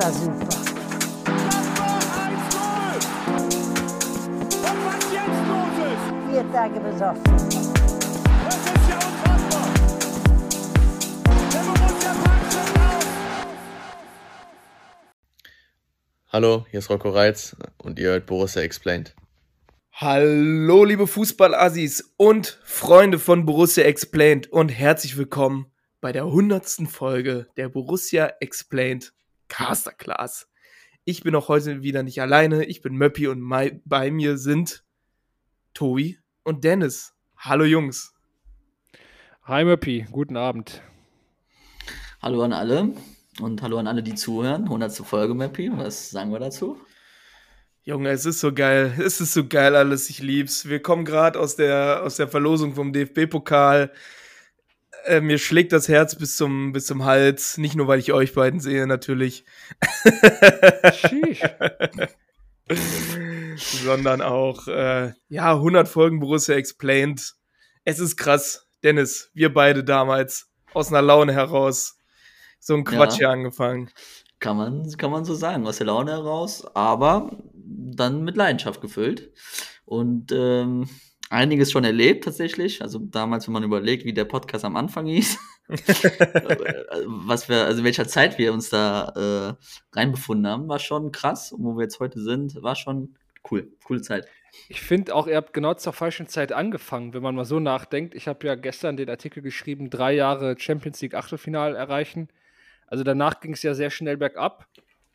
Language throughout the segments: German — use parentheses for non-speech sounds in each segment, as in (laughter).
war super. Vier Tage besoffen. Das ist ja unfassbar. Der Borussia packt schon aus. Hallo, hier ist Rocco Reitz und ihr hört Borussia Explained. Hallo, liebe Fußballassis und Freunde von Borussia Explained und herzlich willkommen bei der hundertsten Folge der Borussia Explained Casterclass. Ich bin auch heute wieder nicht alleine, ich bin Möppi und mei- bei mir sind Tobi und Dennis. Hallo Jungs. Hi Möppi, guten Abend. Hallo an alle und hallo an alle, die zuhören. 100. Folge, Mappy. Was sagen wir dazu? Junge, es ist so geil. Es ist so geil alles. Ich lieb's. Wir kommen gerade aus der, aus der Verlosung vom DFB-Pokal. Äh, mir schlägt das Herz bis zum, bis zum Hals. Nicht nur, weil ich euch beiden sehe, natürlich. (laughs) Sondern auch, äh, ja, 100 Folgen Borussia Explained. Es ist krass. Dennis, wir beide damals aus einer Laune heraus so ein Quatsch Ja. hier angefangen. Kann man, kann man so sagen, aus der Laune heraus, aber dann mit Leidenschaft gefüllt. Und ähm, einiges schon erlebt tatsächlich. Also damals, wenn man überlegt, wie der Podcast am Anfang hieß, (laughs) was wir, also in welcher Zeit wir uns da äh, reinbefunden haben, war schon krass. Und wo wir jetzt heute sind, war schon cool. Coole Zeit. Ich finde auch, ihr habt genau zur falschen Zeit angefangen, wenn man mal so nachdenkt. Ich habe ja gestern den Artikel geschrieben, drei Jahre Champions League Achtelfinale erreichen. Also danach ging es ja sehr schnell bergab.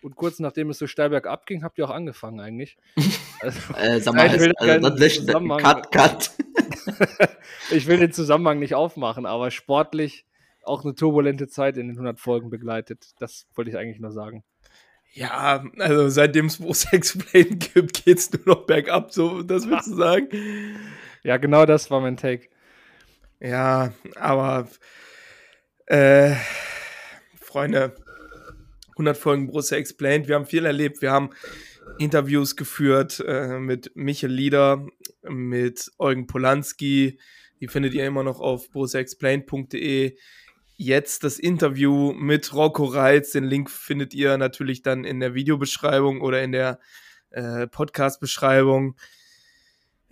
Und kurz nachdem es so steil bergab ging, habt ihr auch angefangen eigentlich. (laughs) Also, Äh, sag mal, ich will also, das Zusammenhang- cut, cut. (laughs) ich will den Zusammenhang nicht aufmachen, aber sportlich auch eine turbulente Zeit in den 100 Folgen begleitet. Das wollte ich eigentlich nur sagen. Ja, also seitdem es Borussia Explained gibt, geht's nur noch bergab, so, das willst du (laughs) sagen? Ja, genau das war mein Take. Ja, aber äh, Freunde, 100 Folgen Borussia Explained. Wir haben viel erlebt. Wir haben Interviews geführt äh, mit Michel Lieder, mit Eugen Polanski. Die findet ihr immer noch auf borussiaexplained.de. Jetzt das Interview mit Rocco Reitz. Den Link findet ihr natürlich dann in der Videobeschreibung oder in der äh, Podcast-Beschreibung.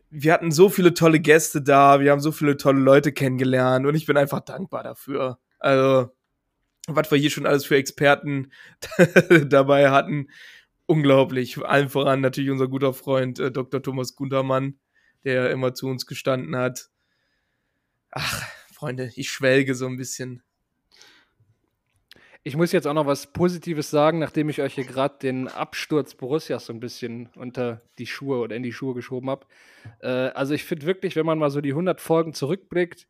Wir hatten so viele tolle Gäste da, wir haben so viele tolle Leute kennengelernt und ich bin einfach dankbar dafür. Also, was wir hier schon alles für Experten (laughs) dabei hatten, unglaublich. Allen voran natürlich unser guter Freund äh, Dr. Thomas Guntermann, der immer zu uns gestanden hat. Ach, Freunde, ich schwelge so ein bisschen. Ich muss jetzt auch noch was Positives sagen, nachdem ich euch hier gerade den Absturz Borussias so ein bisschen unter die Schuhe oder in die Schuhe geschoben habe. Äh, also ich finde wirklich, wenn man mal so die 100 Folgen zurückblickt,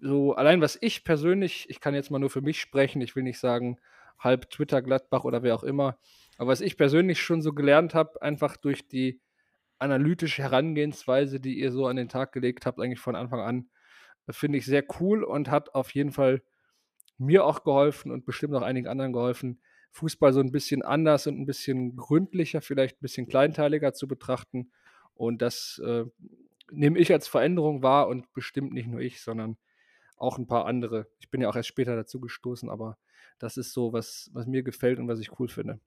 so allein was ich persönlich, ich kann jetzt mal nur für mich sprechen, ich will nicht sagen halb Twitter Gladbach oder wer auch immer, aber was ich persönlich schon so gelernt habe, einfach durch die analytische Herangehensweise, die ihr so an den Tag gelegt habt, eigentlich von Anfang an, finde ich sehr cool und hat auf jeden Fall mir auch geholfen und bestimmt auch einigen anderen geholfen, Fußball so ein bisschen anders und ein bisschen gründlicher, vielleicht ein bisschen kleinteiliger zu betrachten. Und das äh, nehme ich als Veränderung wahr und bestimmt nicht nur ich, sondern auch ein paar andere. Ich bin ja auch erst später dazu gestoßen, aber das ist so, was, was mir gefällt und was ich cool finde.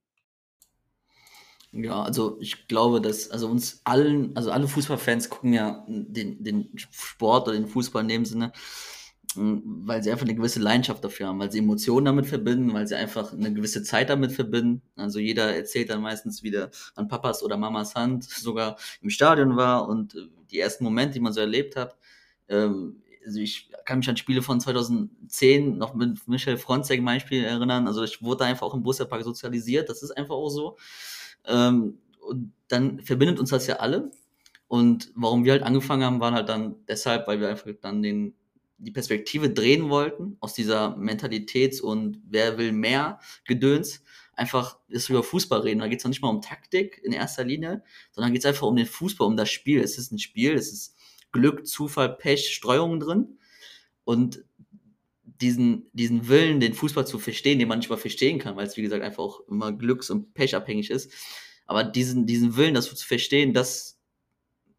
Ja, also ich glaube, dass also uns allen, also alle Fußballfans gucken ja den, den Sport oder den Fußball in dem Sinne, mh, weil sie einfach eine gewisse Leidenschaft dafür haben, weil sie Emotionen damit verbinden, weil sie einfach eine gewisse Zeit damit verbinden. Also jeder erzählt dann meistens wieder an Papas oder Mamas Hand, sogar im Stadion war und die ersten Momente, die man so erlebt hat. Ähm, also ich kann mich an Spiele von 2010 noch mit Michael Fronzek mein Spiel erinnern. Also ich wurde einfach auch im Busserpark sozialisiert. Das ist einfach auch so. Ähm, und dann verbindet uns das ja alle. Und warum wir halt angefangen haben, waren halt dann deshalb, weil wir einfach dann den, die Perspektive drehen wollten, aus dieser Mentalitäts- und wer will mehr Gedöns, einfach ist über Fußball reden. Da geht es noch nicht mal um Taktik in erster Linie, sondern geht es einfach um den Fußball, um das Spiel. Es ist ein Spiel, es ist Glück, Zufall, Pech, Streuungen drin. Und diesen, diesen Willen, den Fußball zu verstehen, den man nicht mal verstehen kann, weil es, wie gesagt, einfach auch immer glücks- und pechabhängig ist. Aber diesen, diesen Willen, das zu verstehen, das,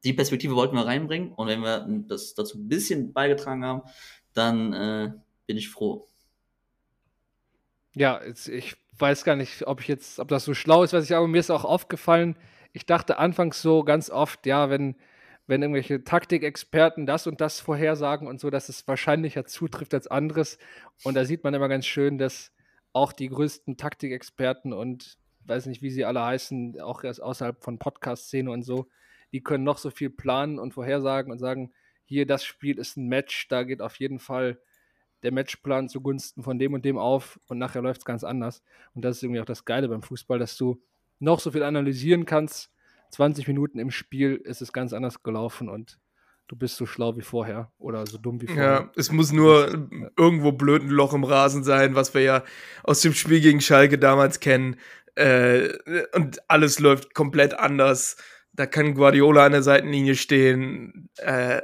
die Perspektive wollten wir reinbringen. Und wenn wir das dazu ein bisschen beigetragen haben, dann äh, bin ich froh. Ja, jetzt, ich weiß gar nicht, ob ich jetzt, ob das so schlau ist, was ich aber mir ist auch aufgefallen. Ich dachte anfangs so ganz oft, ja, wenn, wenn irgendwelche Taktikexperten das und das vorhersagen und so, dass es wahrscheinlicher zutrifft als anderes. Und da sieht man immer ganz schön, dass auch die größten Taktikexperten und weiß nicht, wie sie alle heißen, auch erst außerhalb von Podcast-Szene und so, die können noch so viel planen und vorhersagen und sagen, hier, das Spiel ist ein Match, da geht auf jeden Fall der Matchplan zugunsten von dem und dem auf und nachher läuft es ganz anders. Und das ist irgendwie auch das Geile beim Fußball, dass du noch so viel analysieren kannst. 20 Minuten im Spiel ist es ganz anders gelaufen und du bist so schlau wie vorher oder so dumm wie vorher. Ja, es muss nur irgendwo blöd ein Loch im Rasen sein, was wir ja aus dem Spiel gegen Schalke damals kennen. Äh, und alles läuft komplett anders. Da kann Guardiola an der Seitenlinie stehen. Äh,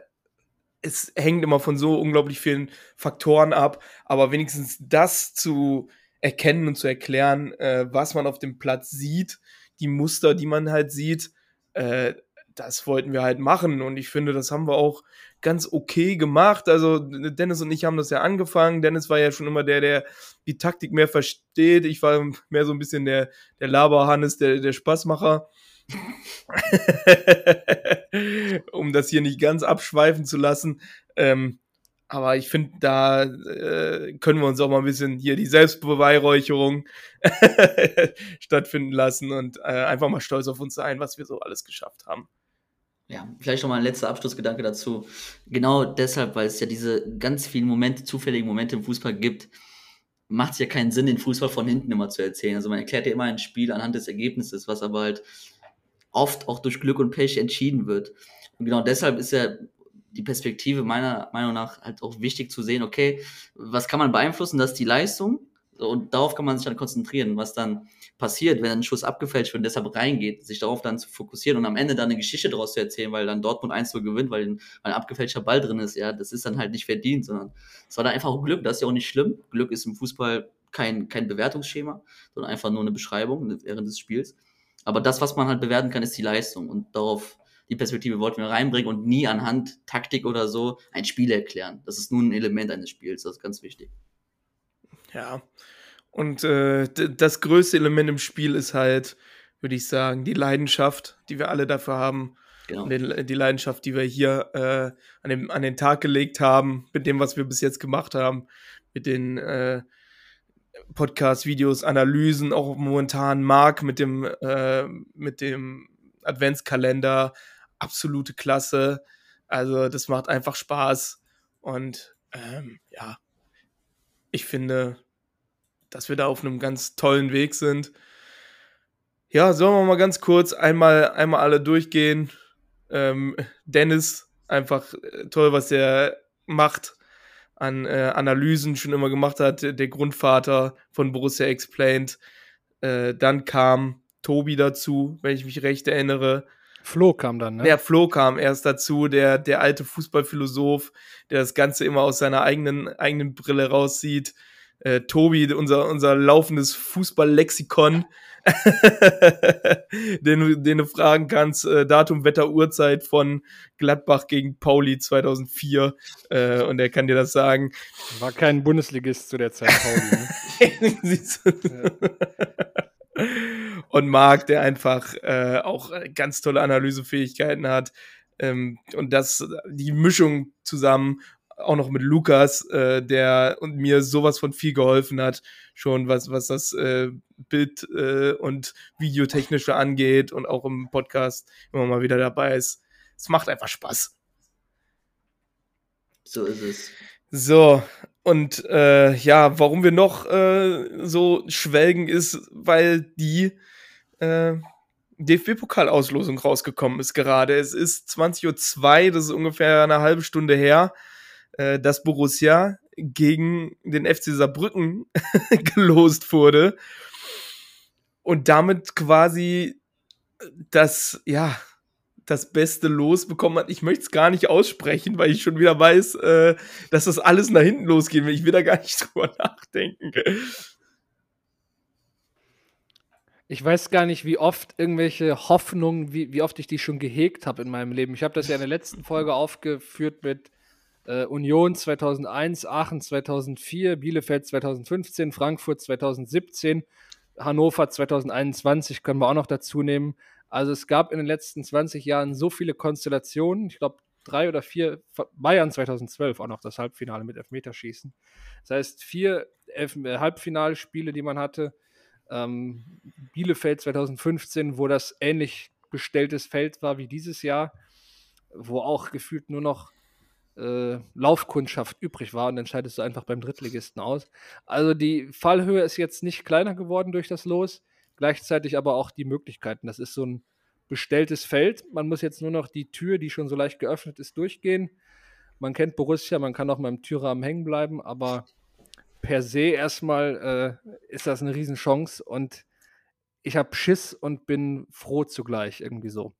es hängt immer von so unglaublich vielen Faktoren ab, aber wenigstens das zu erkennen und zu erklären, äh, was man auf dem Platz sieht, die Muster, die man halt sieht, äh, das wollten wir halt machen und ich finde, das haben wir auch ganz okay gemacht. Also Dennis und ich haben das ja angefangen. Dennis war ja schon immer der, der die Taktik mehr versteht. Ich war mehr so ein bisschen der, der Laberhannes, der, der Spaßmacher. (laughs) (laughs) um das hier nicht ganz abschweifen zu lassen. Ähm, aber ich finde, da äh, können wir uns auch mal ein bisschen hier die Selbstbeweihräucherung (laughs) stattfinden lassen und äh, einfach mal stolz auf uns sein, was wir so alles geschafft haben. Ja, vielleicht noch mal ein letzter Abschlussgedanke dazu. Genau deshalb, weil es ja diese ganz vielen Momente, zufälligen Momente im Fußball gibt, macht es ja keinen Sinn, den Fußball von hinten immer zu erzählen. Also man erklärt ja immer ein Spiel anhand des Ergebnisses, was aber halt oft auch durch Glück und Pech entschieden wird. Und genau deshalb ist ja die Perspektive meiner Meinung nach halt auch wichtig zu sehen, okay, was kann man beeinflussen, das ist die Leistung und darauf kann man sich dann konzentrieren, was dann passiert, wenn ein Schuss abgefälscht wird und deshalb reingeht, sich darauf dann zu fokussieren und am Ende dann eine Geschichte daraus zu erzählen, weil dann Dortmund 1 0 gewinnt, weil ein, weil ein abgefälschter Ball drin ist, ja, das ist dann halt nicht verdient, sondern es war dann einfach auch Glück, das ist ja auch nicht schlimm. Glück ist im Fußball kein, kein Bewertungsschema, sondern einfach nur eine Beschreibung während des Spiels. Aber das, was man halt bewerten kann, ist die Leistung. Und darauf, die Perspektive wollten wir reinbringen und nie anhand Taktik oder so ein Spiel erklären. Das ist nur ein Element eines Spiels, das ist ganz wichtig. Ja. Und äh, das größte Element im Spiel ist halt, würde ich sagen, die Leidenschaft, die wir alle dafür haben. Genau. Die, die Leidenschaft, die wir hier äh, an, dem, an den Tag gelegt haben, mit dem, was wir bis jetzt gemacht haben, mit den äh, Podcasts, Videos, Analysen, auch momentan Marc mit dem, äh, mit dem Adventskalender, absolute Klasse. Also das macht einfach Spaß. Und ähm, ja, ich finde, dass wir da auf einem ganz tollen Weg sind. Ja, sollen wir mal ganz kurz einmal, einmal alle durchgehen. Ähm, Dennis, einfach äh, toll, was er macht an äh, Analysen schon immer gemacht hat, der Grundvater von Borussia Explained. Äh, dann kam Tobi dazu, wenn ich mich recht erinnere. Flo kam dann, ne? Ja, Flo kam erst dazu, der, der alte Fußballphilosoph, der das Ganze immer aus seiner eigenen, eigenen Brille raussieht. Äh, Tobi, unser, unser laufendes Fußballlexikon, (laughs) den, den du fragen kannst, äh, Datum, Wetter, Uhrzeit von Gladbach gegen Pauli 2004 äh, und er kann dir das sagen. War kein Bundesligist zu der Zeit, Pauli. Ne? (laughs) und Marc, der einfach äh, auch ganz tolle Analysefähigkeiten hat. Ähm, und das, die Mischung zusammen auch noch mit Lukas, äh, der und mir sowas von viel geholfen hat, schon was, was das äh, Bild- äh, und Videotechnische angeht und auch im Podcast immer mal wieder dabei ist. Es macht einfach Spaß. So ist es. So, und äh, ja, warum wir noch äh, so schwelgen, ist, weil die äh, DFB-Pokalauslosung rausgekommen ist gerade. Es ist 20.02 Uhr, das ist ungefähr eine halbe Stunde her äh, dass Borussia gegen den FC Saarbrücken (laughs) gelost wurde und damit quasi das, ja, das beste Los bekommen hat. Ich möchte es gar nicht aussprechen, weil ich schon wieder weiß, äh, dass das alles nach hinten losgeht. Ich will da gar nicht (laughs) drüber nachdenken. Ich weiß gar nicht, wie oft irgendwelche Hoffnungen, wie, wie oft ich die schon gehegt habe in meinem Leben. Ich habe das ja in der letzten Folge aufgeführt mit Äh, Union 2001, Aachen 2004, Bielefeld 2015, Frankfurt 2017, Hannover 2021 können wir auch noch dazu nehmen. Also es gab in den letzten 20 Jahren so viele Konstellationen. Ich glaube, drei oder vier, Bayern 2012 auch noch das Halbfinale mit Elfmeterschießen. Das heißt, vier Elf äh, Halbfinalspiele, die man hatte. Ähm, Bielefeld 2015, wo das ähnlich bestelltes Feld war wie dieses Jahr, wo auch gefühlt nur noch äh, Laufkundschaft übrig war und dann scheidest du einfach beim Drittligisten aus. Also die Fallhöhe ist jetzt nicht kleiner geworden durch das Los, gleichzeitig aber auch die Möglichkeiten. Das ist so ein bestelltes Feld. Man muss jetzt nur noch die Tür, die schon so leicht geöffnet ist, durchgehen. Man kennt Borussia, man kann auch mal im Türrahmen hängen bleiben, aber per se erstmal äh, ist das eine Riesenchance und ich habe Schiss und bin froh zugleich irgendwie so.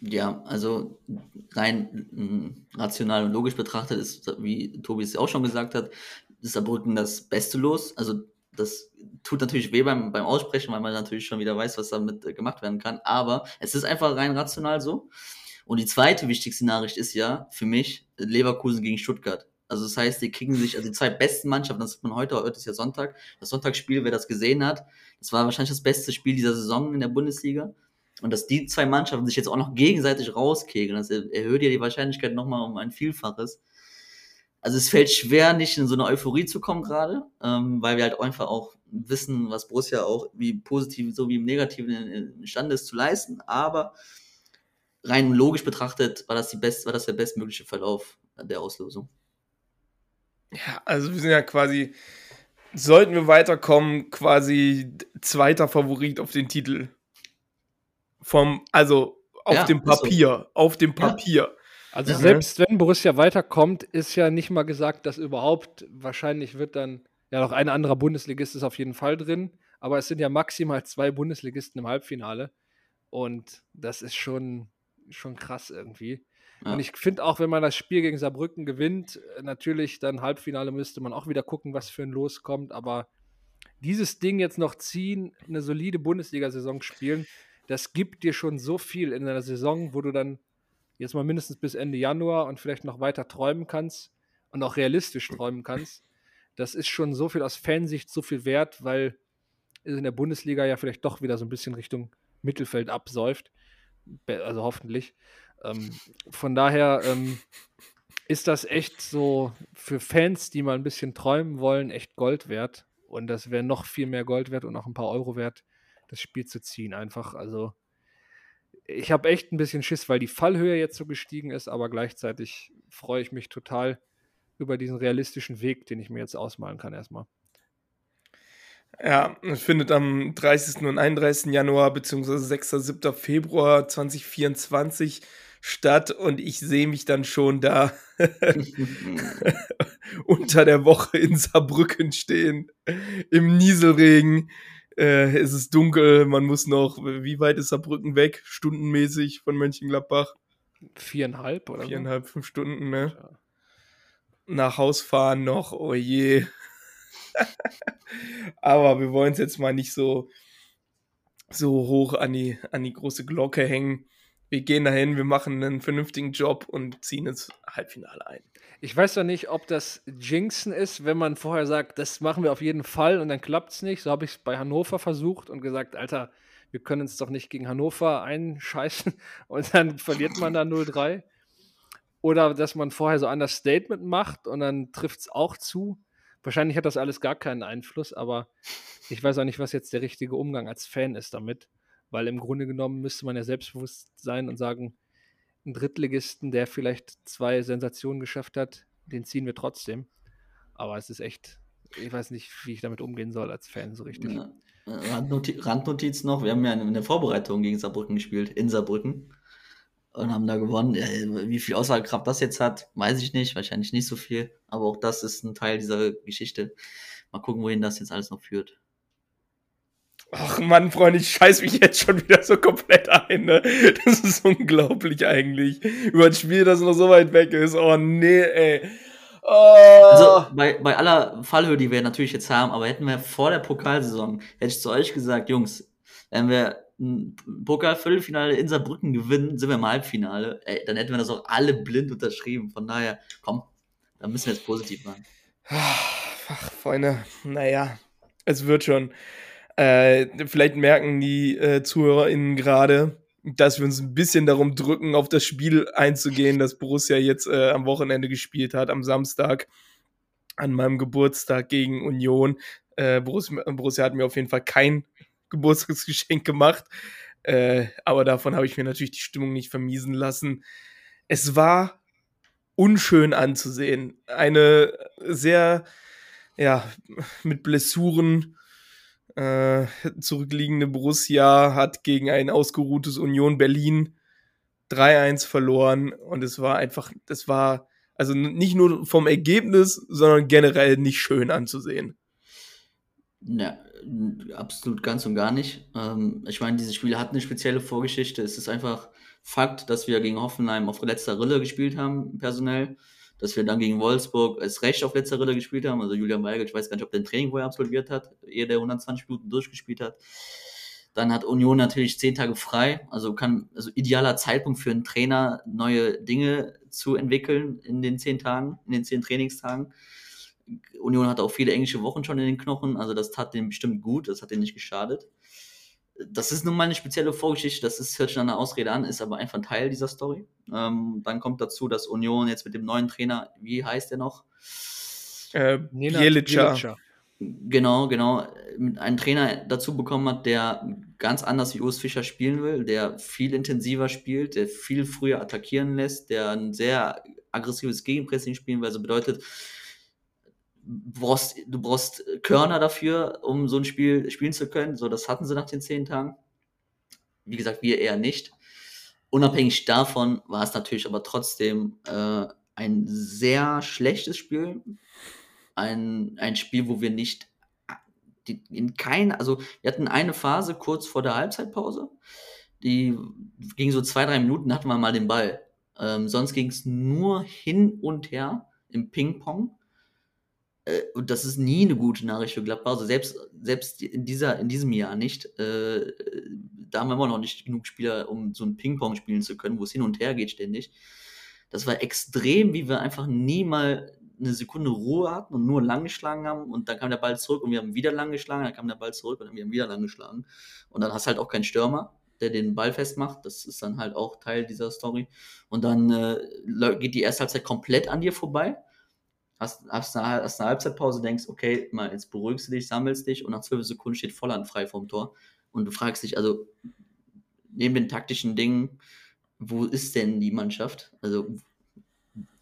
Ja, also rein mm, rational und logisch betrachtet ist, wie Tobi es auch schon gesagt hat, ist Saarbrücken das Beste los. Also das tut natürlich weh beim, beim Aussprechen, weil man natürlich schon wieder weiß, was damit äh, gemacht werden kann. Aber es ist einfach rein rational so. Und die zweite wichtigste Nachricht ist ja für mich Leverkusen gegen Stuttgart. Also das heißt, die kriegen sich, also die zwei besten Mannschaften, das hat man heute, heute ist ja Sonntag, das Sonntagsspiel, wer das gesehen hat, das war wahrscheinlich das beste Spiel dieser Saison in der Bundesliga. Und dass die zwei Mannschaften sich jetzt auch noch gegenseitig rauskegeln, das erhöht ja die Wahrscheinlichkeit nochmal um ein Vielfaches. Also es fällt schwer, nicht in so eine Euphorie zu kommen gerade, ähm, weil wir halt einfach auch wissen, was Borussia auch wie positiv so wie im Negativen imstande ist zu leisten. Aber rein logisch betrachtet war das, die best, war das der bestmögliche Verlauf der Auslosung. Ja, also wir sind ja quasi, sollten wir weiterkommen, quasi zweiter Favorit auf den Titel. Vom, also auf Ja, dem ist so. Papier, auf dem Papier. Also Ja. selbst wenn Borussia weiterkommt, ist ja nicht mal gesagt, dass überhaupt wahrscheinlich wird dann ja noch ein anderer Bundesligist ist auf jeden Fall drin, aber es sind ja maximal zwei Bundesligisten im Halbfinale und das ist schon schon krass irgendwie. Ja. Und ich finde auch, wenn man das Spiel gegen Saarbrücken gewinnt, äh, natürlich dann Halbfinale müsste man auch wieder gucken, was für ein Los kommt, aber dieses Ding jetzt noch ziehen, eine solide Bundesliga-Saison spielen, das gibt dir schon so viel in einer Saison, wo du dann jetzt mal mindestens bis Ende Januar und vielleicht noch weiter träumen kannst und auch realistisch träumen kannst. Das ist schon so viel aus Fansicht so viel wert, weil es in der Bundesliga ja vielleicht doch wieder so ein bisschen Richtung Mittelfeld absäuft. Also hoffentlich. Ähm, von daher ähm, ist das echt so für Fans, die mal ein bisschen träumen wollen, echt Gold wert. Und das wäre noch viel mehr Gold wert und auch ein paar Euro wert, das Spiel zu ziehen. Einfach, also ich habe echt ein bisschen Schiss, weil die Fallhöhe jetzt so gestiegen ist, aber gleichzeitig freue ich mich total über diesen realistischen Weg, den ich mir jetzt ausmalen kann erstmal. Ja, es findet am 30. und 31. Januar bzw. 6. 7. Februar 2024 statt und ich sehe mich dann schon da (laughs) (laughs) unter der Woche in Saarbrücken stehen, im Nieselregen. Äh, es ist dunkel, man muss noch, wie weit ist Saarbrücken weg? Stundenmäßig von Mönchengladbach? Viereinhalb oder Viereinhalb, fünf Stunden, ne? Ja. nach Haus fahren noch, oh je. Aber wir wollen es jetzt mal nicht so, so hoch an die, an die große Glocke hängen. Wir gehen dahin, wir machen einen vernünftigen Job und ziehen ins Halbfinale ein. Ich weiß doch nicht, ob das Jinxen ist, wenn man vorher sagt, das machen wir auf jeden Fall und dann klappt es nicht. So habe ich es bei Hannover versucht und gesagt, Alter, wir können uns doch nicht gegen Hannover einscheißen (laughs) und dann verliert man da 0-3. Oder dass man vorher so ein Statement macht und dann trifft es auch zu. Wahrscheinlich hat das alles gar keinen Einfluss, aber ich weiß auch nicht, was jetzt der richtige Umgang als Fan ist damit. Weil im Grunde genommen müsste man ja selbstbewusst sein und sagen, einen Drittligisten, der vielleicht zwei Sensationen geschafft hat, den ziehen wir trotzdem. Aber es ist echt, ich weiß nicht, wie ich damit umgehen soll als Fan so richtig. Ja. Randnoti Randnotiz noch, wir haben ja in der Vorbereitung gegen Saarbrücken gespielt, in Saarbrücken. Und haben da gewonnen. Wie viel Aussagekraft das jetzt hat, weiß ich nicht. Wahrscheinlich nicht so viel. Aber auch das ist ein Teil dieser Geschichte. Mal gucken, wohin das jetzt alles noch führt. Ach Mann, Freunde, ich scheiß mich jetzt schon wieder so komplett ein, ne? Das ist unglaublich eigentlich. Über ein Spiel, das noch so weit weg ist. Oh nee, ey. Oh. Also bei, bei aller Fallhöhe, die wir natürlich jetzt haben, aber hätten wir vor der Pokalsaison, hätte ich zu euch gesagt, Jungs, wenn wir ein Pokal-Viertelfinale in Saarbrücken gewinnen, sind wir im Halbfinale. Ey, dann hätten wir das auch alle blind unterschrieben. Von daher, komm, da müssen wir jetzt positiv machen. Ach, Freunde, naja, es wird schon. Äh, vielleicht merken die äh, ZuhörerInnen gerade, dass wir uns ein bisschen darum drücken, auf das Spiel einzugehen, das Borussia jetzt äh, am Wochenende gespielt hat, am Samstag, an meinem Geburtstag gegen Union. Äh, Borussia, Borussia hat mir auf jeden Fall kein (laughs) Geburtstagsgeschenk gemacht, äh, aber davon habe ich mir natürlich die Stimmung nicht vermiesen lassen. Es war unschön anzusehen. Eine sehr, ja, mit Blessuren äh, zurückliegende Borussia hat gegen ein ausgeruhtes Union Berlin 3-1 verloren und es war einfach, das war also nicht nur vom Ergebnis, sondern generell nicht schön anzusehen. Ja, absolut ganz und gar nicht. Ähm, ich meine, dieses Spiel hat eine spezielle Vorgeschichte. Es ist einfach Fakt, dass wir gegen Hoffenheim auf letzter Rille gespielt haben, personell. Dass wir dann gegen Wolfsburg als Recht auf letzter Rille gespielt haben. Also Julian Weigel, ich weiß gar nicht, ob der ein Training vorher absolviert hat, ehe der 120 Minuten durchgespielt hat. Dann hat Union natürlich zehn Tage frei, also kann, also idealer Zeitpunkt für einen Trainer, neue Dinge zu entwickeln in den zehn Tagen, in den zehn Trainingstagen. Union hat auch viele englische Wochen schon in den Knochen, also das tat dem bestimmt gut, das hat denen nicht geschadet. Das ist nun mal eine spezielle Vorgeschichte, das ist, hört sich an eine Ausrede an, ist aber einfach ein Teil dieser Story. Ähm, dann kommt dazu, dass Union jetzt mit dem neuen Trainer, wie heißt der noch? Äh, Bielica. Bielica. Genau, genau, mit einen Trainer dazu bekommen hat, der ganz anders wie Urs Fischer spielen will, der viel intensiver spielt, der viel früher attackieren lässt, der ein sehr aggressives Gegenpressing spielen will. Also bedeutet, du brauchst, du brauchst Körner dafür, um so ein Spiel spielen zu können. So, das hatten sie nach den zehn Tagen. Wie gesagt, wir eher nicht. Unabhängig davon war es natürlich aber trotzdem äh, ein sehr schlechtes Spiel. Ein, ein Spiel, wo wir nicht die, in kein, also wir hatten eine Phase kurz vor der Halbzeitpause, die ging so zwei, drei Minuten, hatten wir mal den Ball. Ähm, sonst ging es nur hin und her im Ping-Pong. Äh, und das ist nie eine gute Nachricht für Gladbach. Also selbst, selbst in, dieser, in diesem Jahr nicht. Äh, da haben wir immer noch nicht genug Spieler, um so ein Ping-Pong spielen zu können, wo es hin und her geht ständig. Das war extrem, wie wir einfach nie mal eine Sekunde Ruhe hatten und nur lang geschlagen haben und dann kam der Ball zurück und wir haben wieder lang geschlagen, dann kam der Ball zurück und dann haben wir wieder lang geschlagen. Und dann hast du halt auch keinen Stürmer, der den Ball festmacht. Das ist dann halt auch Teil dieser Story. Und dann äh, geht die erste Halbzeit komplett an dir vorbei. Hast, hast, eine, hast eine Halbzeitpause, denkst, okay, mal jetzt beruhigst du dich, sammelst dich und nach zwölf Sekunden steht Volland frei vom Tor. Und du fragst dich, also neben den taktischen Dingen, wo ist denn die Mannschaft? Also,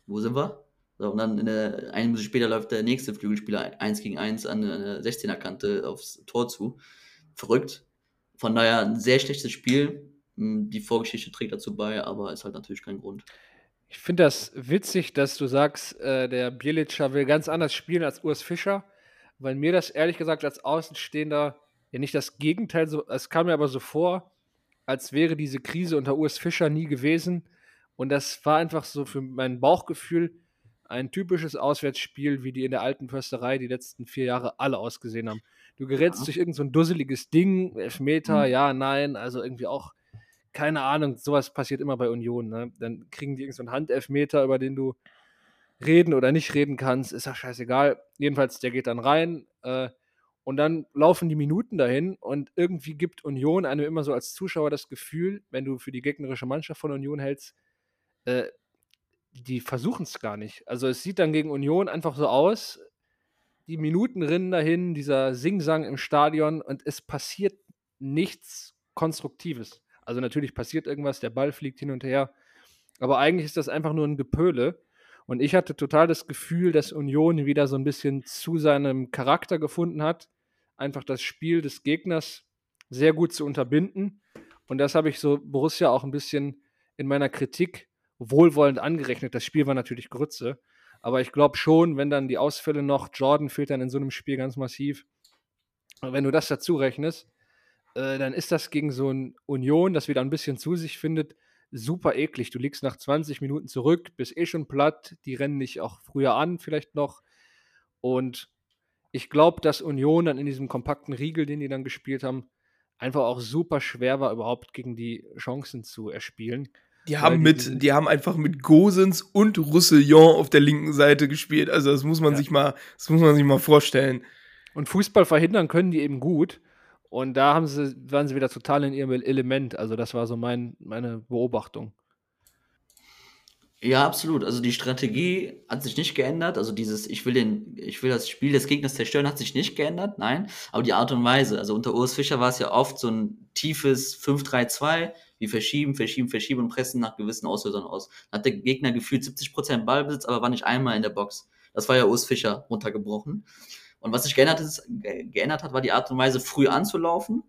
wo sind wir? So, und dann in der, eine Minute später läuft der nächste Flügelspieler 1 gegen 1 an der 16er-Kante aufs Tor zu. Verrückt. Von daher ein sehr schlechtes Spiel. Hm, Die Vorgeschichte trägt dazu bei, aber ist halt natürlich kein Grund. Ich finde das witzig, dass du sagst, äh, der Bielica will ganz anders spielen als Urs Fischer, weil mir das ehrlich gesagt als Außenstehender ja nicht das Gegenteil so, es kam mir aber so vor, als wäre diese Krise unter Urs Fischer nie gewesen. Und das war einfach so für mein Bauchgefühl ein typisches Auswärtsspiel, wie die in der alten Försterei die letzten vier Jahre alle ausgesehen haben. Du gerätst Ja. durch irgend so dusseliges Ding, Elfmeter, Mhm. ja, nein, also irgendwie auch keine Ahnung, sowas passiert immer bei Union. Ne? Dann kriegen die irgendeinen so Handelfmeter, über den du reden oder nicht reden kannst, ist ja scheißegal. Jedenfalls, der geht dann rein äh, und dann laufen die Minuten dahin und irgendwie gibt Union einem immer so als Zuschauer das Gefühl, wenn du für die gegnerische Mannschaft von Union hältst, äh, die versuchen es gar nicht. Also es sieht dann gegen Union einfach so aus, die Minuten rinnen dahin, dieser Singsang im Stadion und es passiert nichts Konstruktives. Also natürlich passiert irgendwas, der Ball fliegt hin und her, aber eigentlich ist das einfach nur ein Gepöle. Und ich hatte total das Gefühl, dass Union wieder so ein bisschen zu seinem Charakter gefunden hat, einfach das Spiel des Gegners sehr gut zu unterbinden. Und das habe ich so Borussia auch ein bisschen in meiner Kritik wohlwollend angerechnet. Das Spiel war natürlich Grütze. Aber ich glaube schon, wenn dann die Ausfälle noch, Jordan fehlt dann in so einem Spiel ganz massiv. Und wenn du das dazu rechnest, äh, dann ist das gegen so ein Union, das wieder ein bisschen zu sich findet, super eklig. Du liegst nach 20 Minuten zurück, bist eh schon platt, die rennen dich auch früher an, vielleicht noch. Und ich glaube, dass Union dann in diesem kompakten Riegel, den die dann gespielt haben, einfach auch super schwer war, überhaupt gegen die Chancen zu erspielen. Die haben die mit, die haben einfach mit Gosens und Roussillon auf der linken Seite gespielt. Also das muss man Ja. sich mal, das muss man sich mal vorstellen. Und Fußball verhindern können die eben gut. Und da haben sie, waren sie wieder total in ihrem Element. Also das war so mein, meine Beobachtung. Ja, absolut. Also die Strategie hat sich nicht geändert. Also dieses, ich will den, ich will das Spiel des Gegners zerstören, hat sich nicht geändert. Nein. Aber die Art und Weise. Also unter Urs Fischer war es ja oft so ein tiefes 5-3-2. Wir verschieben, verschieben, verschieben und pressen nach gewissen Auslösern aus. Dann hat der Gegner gefühlt 70% Ballbesitz, aber war nicht einmal in der Box. Das war ja Urs Fischer runtergebrochen. Und was sich geändert, ist, ge- geändert hat, war die Art und Weise, früh anzulaufen.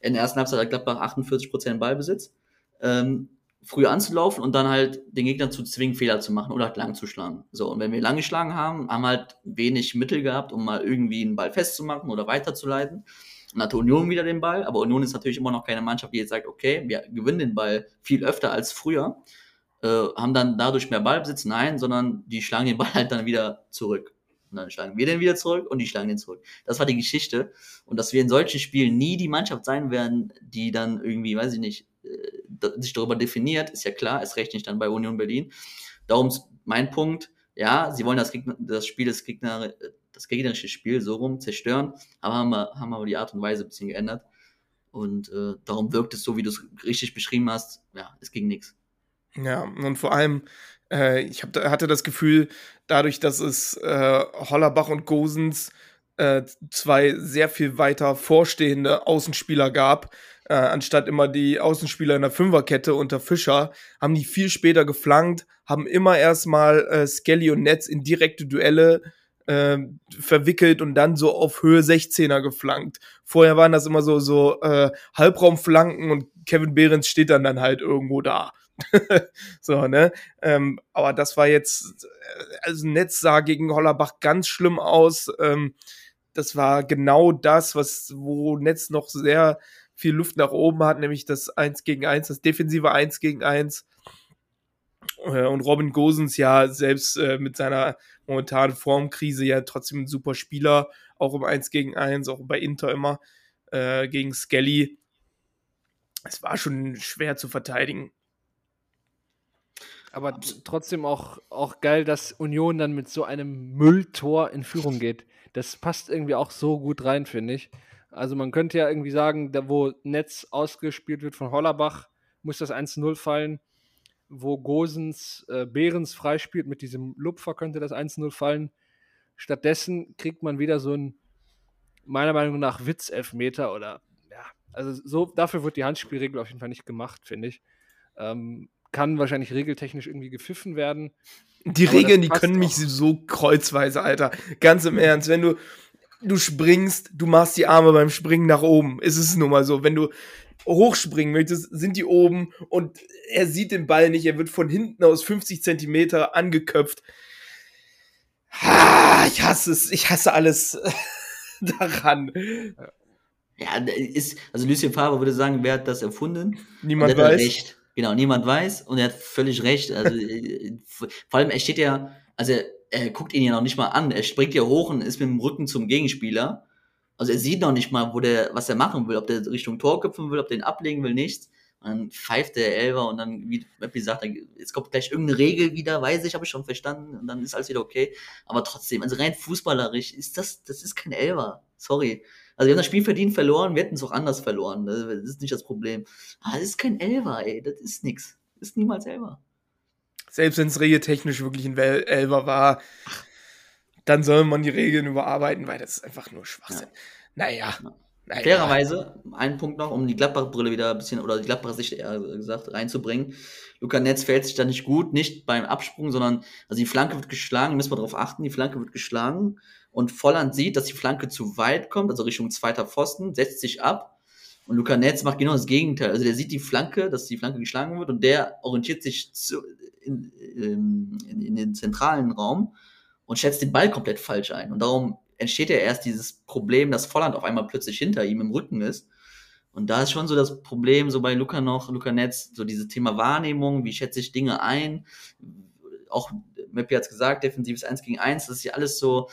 In der ersten Halbzeit hat Gladbach 48% Ballbesitz. Ähm, früh anzulaufen und dann halt den Gegner zu zwingen, Fehler zu machen oder halt lang zu schlagen. So, und wenn wir lang geschlagen haben, haben halt wenig Mittel gehabt, um mal irgendwie einen Ball festzumachen oder weiterzuleiten. Dann hatte Union wieder den Ball, aber Union ist natürlich immer noch keine Mannschaft, die jetzt sagt, okay, wir gewinnen den Ball viel öfter als früher, äh, haben dann dadurch mehr Ballbesitz, nein, sondern die schlagen den Ball halt dann wieder zurück. Und dann schlagen wir den wieder zurück und die schlagen den zurück. Das war die Geschichte. Und dass wir in solchen Spielen nie die Mannschaft sein werden, die dann irgendwie, weiß ich nicht, äh, sich darüber definiert, ist ja klar, es recht nicht dann bei Union Berlin. Darum ist mein Punkt, ja, sie wollen das, das Spiel des Gegner, das gegnerische Spiel so rum zerstören, aber haben wir, haben aber die Art und Weise ein bisschen geändert. Und äh, darum wirkt es so, wie du es richtig beschrieben hast. Ja, es ging nichts. Ja, und vor allem, äh, ich hab, hatte das Gefühl, dadurch, dass es äh, Hollerbach und Gosens äh, zwei sehr viel weiter vorstehende Außenspieler gab, äh, anstatt immer die Außenspieler in der Fünferkette unter Fischer, haben die viel später geflankt, haben immer erstmal äh, Skelly und Netz in direkte Duelle äh, verwickelt und dann so auf Höhe 16er geflankt. Vorher waren das immer so, so äh, Halbraumflanken und Kevin Behrens steht dann, dann halt irgendwo da. (laughs) so, ne? Ähm, aber das war jetzt, äh, also Netz sah gegen Hollerbach ganz schlimm aus. Ähm, das war genau das, was, wo Netz noch sehr viel Luft nach oben hat, nämlich das 1 gegen 1, das defensive 1 gegen 1. Äh, Und Robin Gosens ja selbst äh, mit seiner momentanen Formkrise ja trotzdem ein super Spieler, auch im 1 gegen 1, auch bei Inter immer äh, gegen Skelly. Es war schon schwer zu verteidigen. Aber trotzdem auch, auch geil, dass Union dann mit so einem Mülltor in Führung geht. Das passt irgendwie auch so gut rein, finde ich. Also man könnte ja irgendwie sagen, da wo Netz ausgespielt wird von Hollerbach, muss das 1-0 fallen. Wo Gosens äh, Behrens freispielt mit diesem Lupfer, könnte das 1-0 fallen. Stattdessen kriegt man wieder so ein, meiner Meinung nach, Witzelfmeter oder ja, also so, dafür wird die Handspielregel auf jeden Fall nicht gemacht, finde ich. Ähm, kann wahrscheinlich regeltechnisch irgendwie gepfiffen werden. Die Aber Regeln, die können mich auch. so kreuzweise, Alter. Ganz im Ernst, wenn du, du springst, du machst die Arme beim Springen nach oben. Ist es nun mal so. Wenn du hochspringen möchtest, sind die oben und er sieht den Ball nicht. Er wird von hinten aus 50 Zentimeter angeköpft. Ah, ich hasse es. Ich hasse alles (laughs) daran. Ja, ist, also Lucien Favre würde sagen, wer hat das erfunden? Niemand weiß. recht. Genau, niemand weiß und er hat völlig recht. Also, äh, vor allem, er steht ja, also er, er guckt ihn ja noch nicht mal an. Er springt ja hoch und ist mit dem Rücken zum Gegenspieler. Also er sieht noch nicht mal, wo der, was er machen will, ob der Richtung Tor köpfen will, ob der ihn ablegen will, nichts. Dann pfeift der Elber und dann, wie Mappi sagt, dann- jetzt kommt gleich irgendeine Regel wieder, weiß ich, habe ich schon verstanden und dann ist alles wieder okay. Aber trotzdem, also rein fußballerisch ist das, das ist kein Elber. Sorry. Also wir haben das Spiel verdient verloren, wir hätten es auch anders verloren. Das ist nicht das Problem. Aber das ist kein Elber, ey. Das ist nix. Das ist niemals Elber. Selbst wenn es regeltechnisch wirklich ein Elfer war, dann soll man die Regeln überarbeiten, weil das ist einfach nur Schwachsinn. Naja. Ja. Naja. Fairerweise, ein Punkt noch, um die Gladbach-Brille wieder ein bisschen, oder die Gladbach-Sicht eher gesagt, reinzubringen. Luca Netz fällt sich da nicht gut, nicht beim Absprung, sondern, also die Flanke wird geschlagen, müssen wir darauf achten, die Flanke wird geschlagen und Volland sieht, dass die Flanke zu weit kommt, also Richtung zweiter Pfosten, setzt sich ab und Luca Netz macht genau das Gegenteil. Also der sieht die Flanke, dass die Flanke geschlagen wird und der orientiert sich zu, in, in, in, in den zentralen Raum und schätzt den Ball komplett falsch ein. Und darum entsteht ja erst dieses Problem, dass Volland auf einmal plötzlich hinter ihm im Rücken ist. Und da ist schon so das Problem, so bei Luca noch, Luca Netz, so dieses Thema Wahrnehmung, wie schätze ich Dinge ein, auch Mappi hat es gesagt, defensives 1 gegen 1, das ist ja alles so,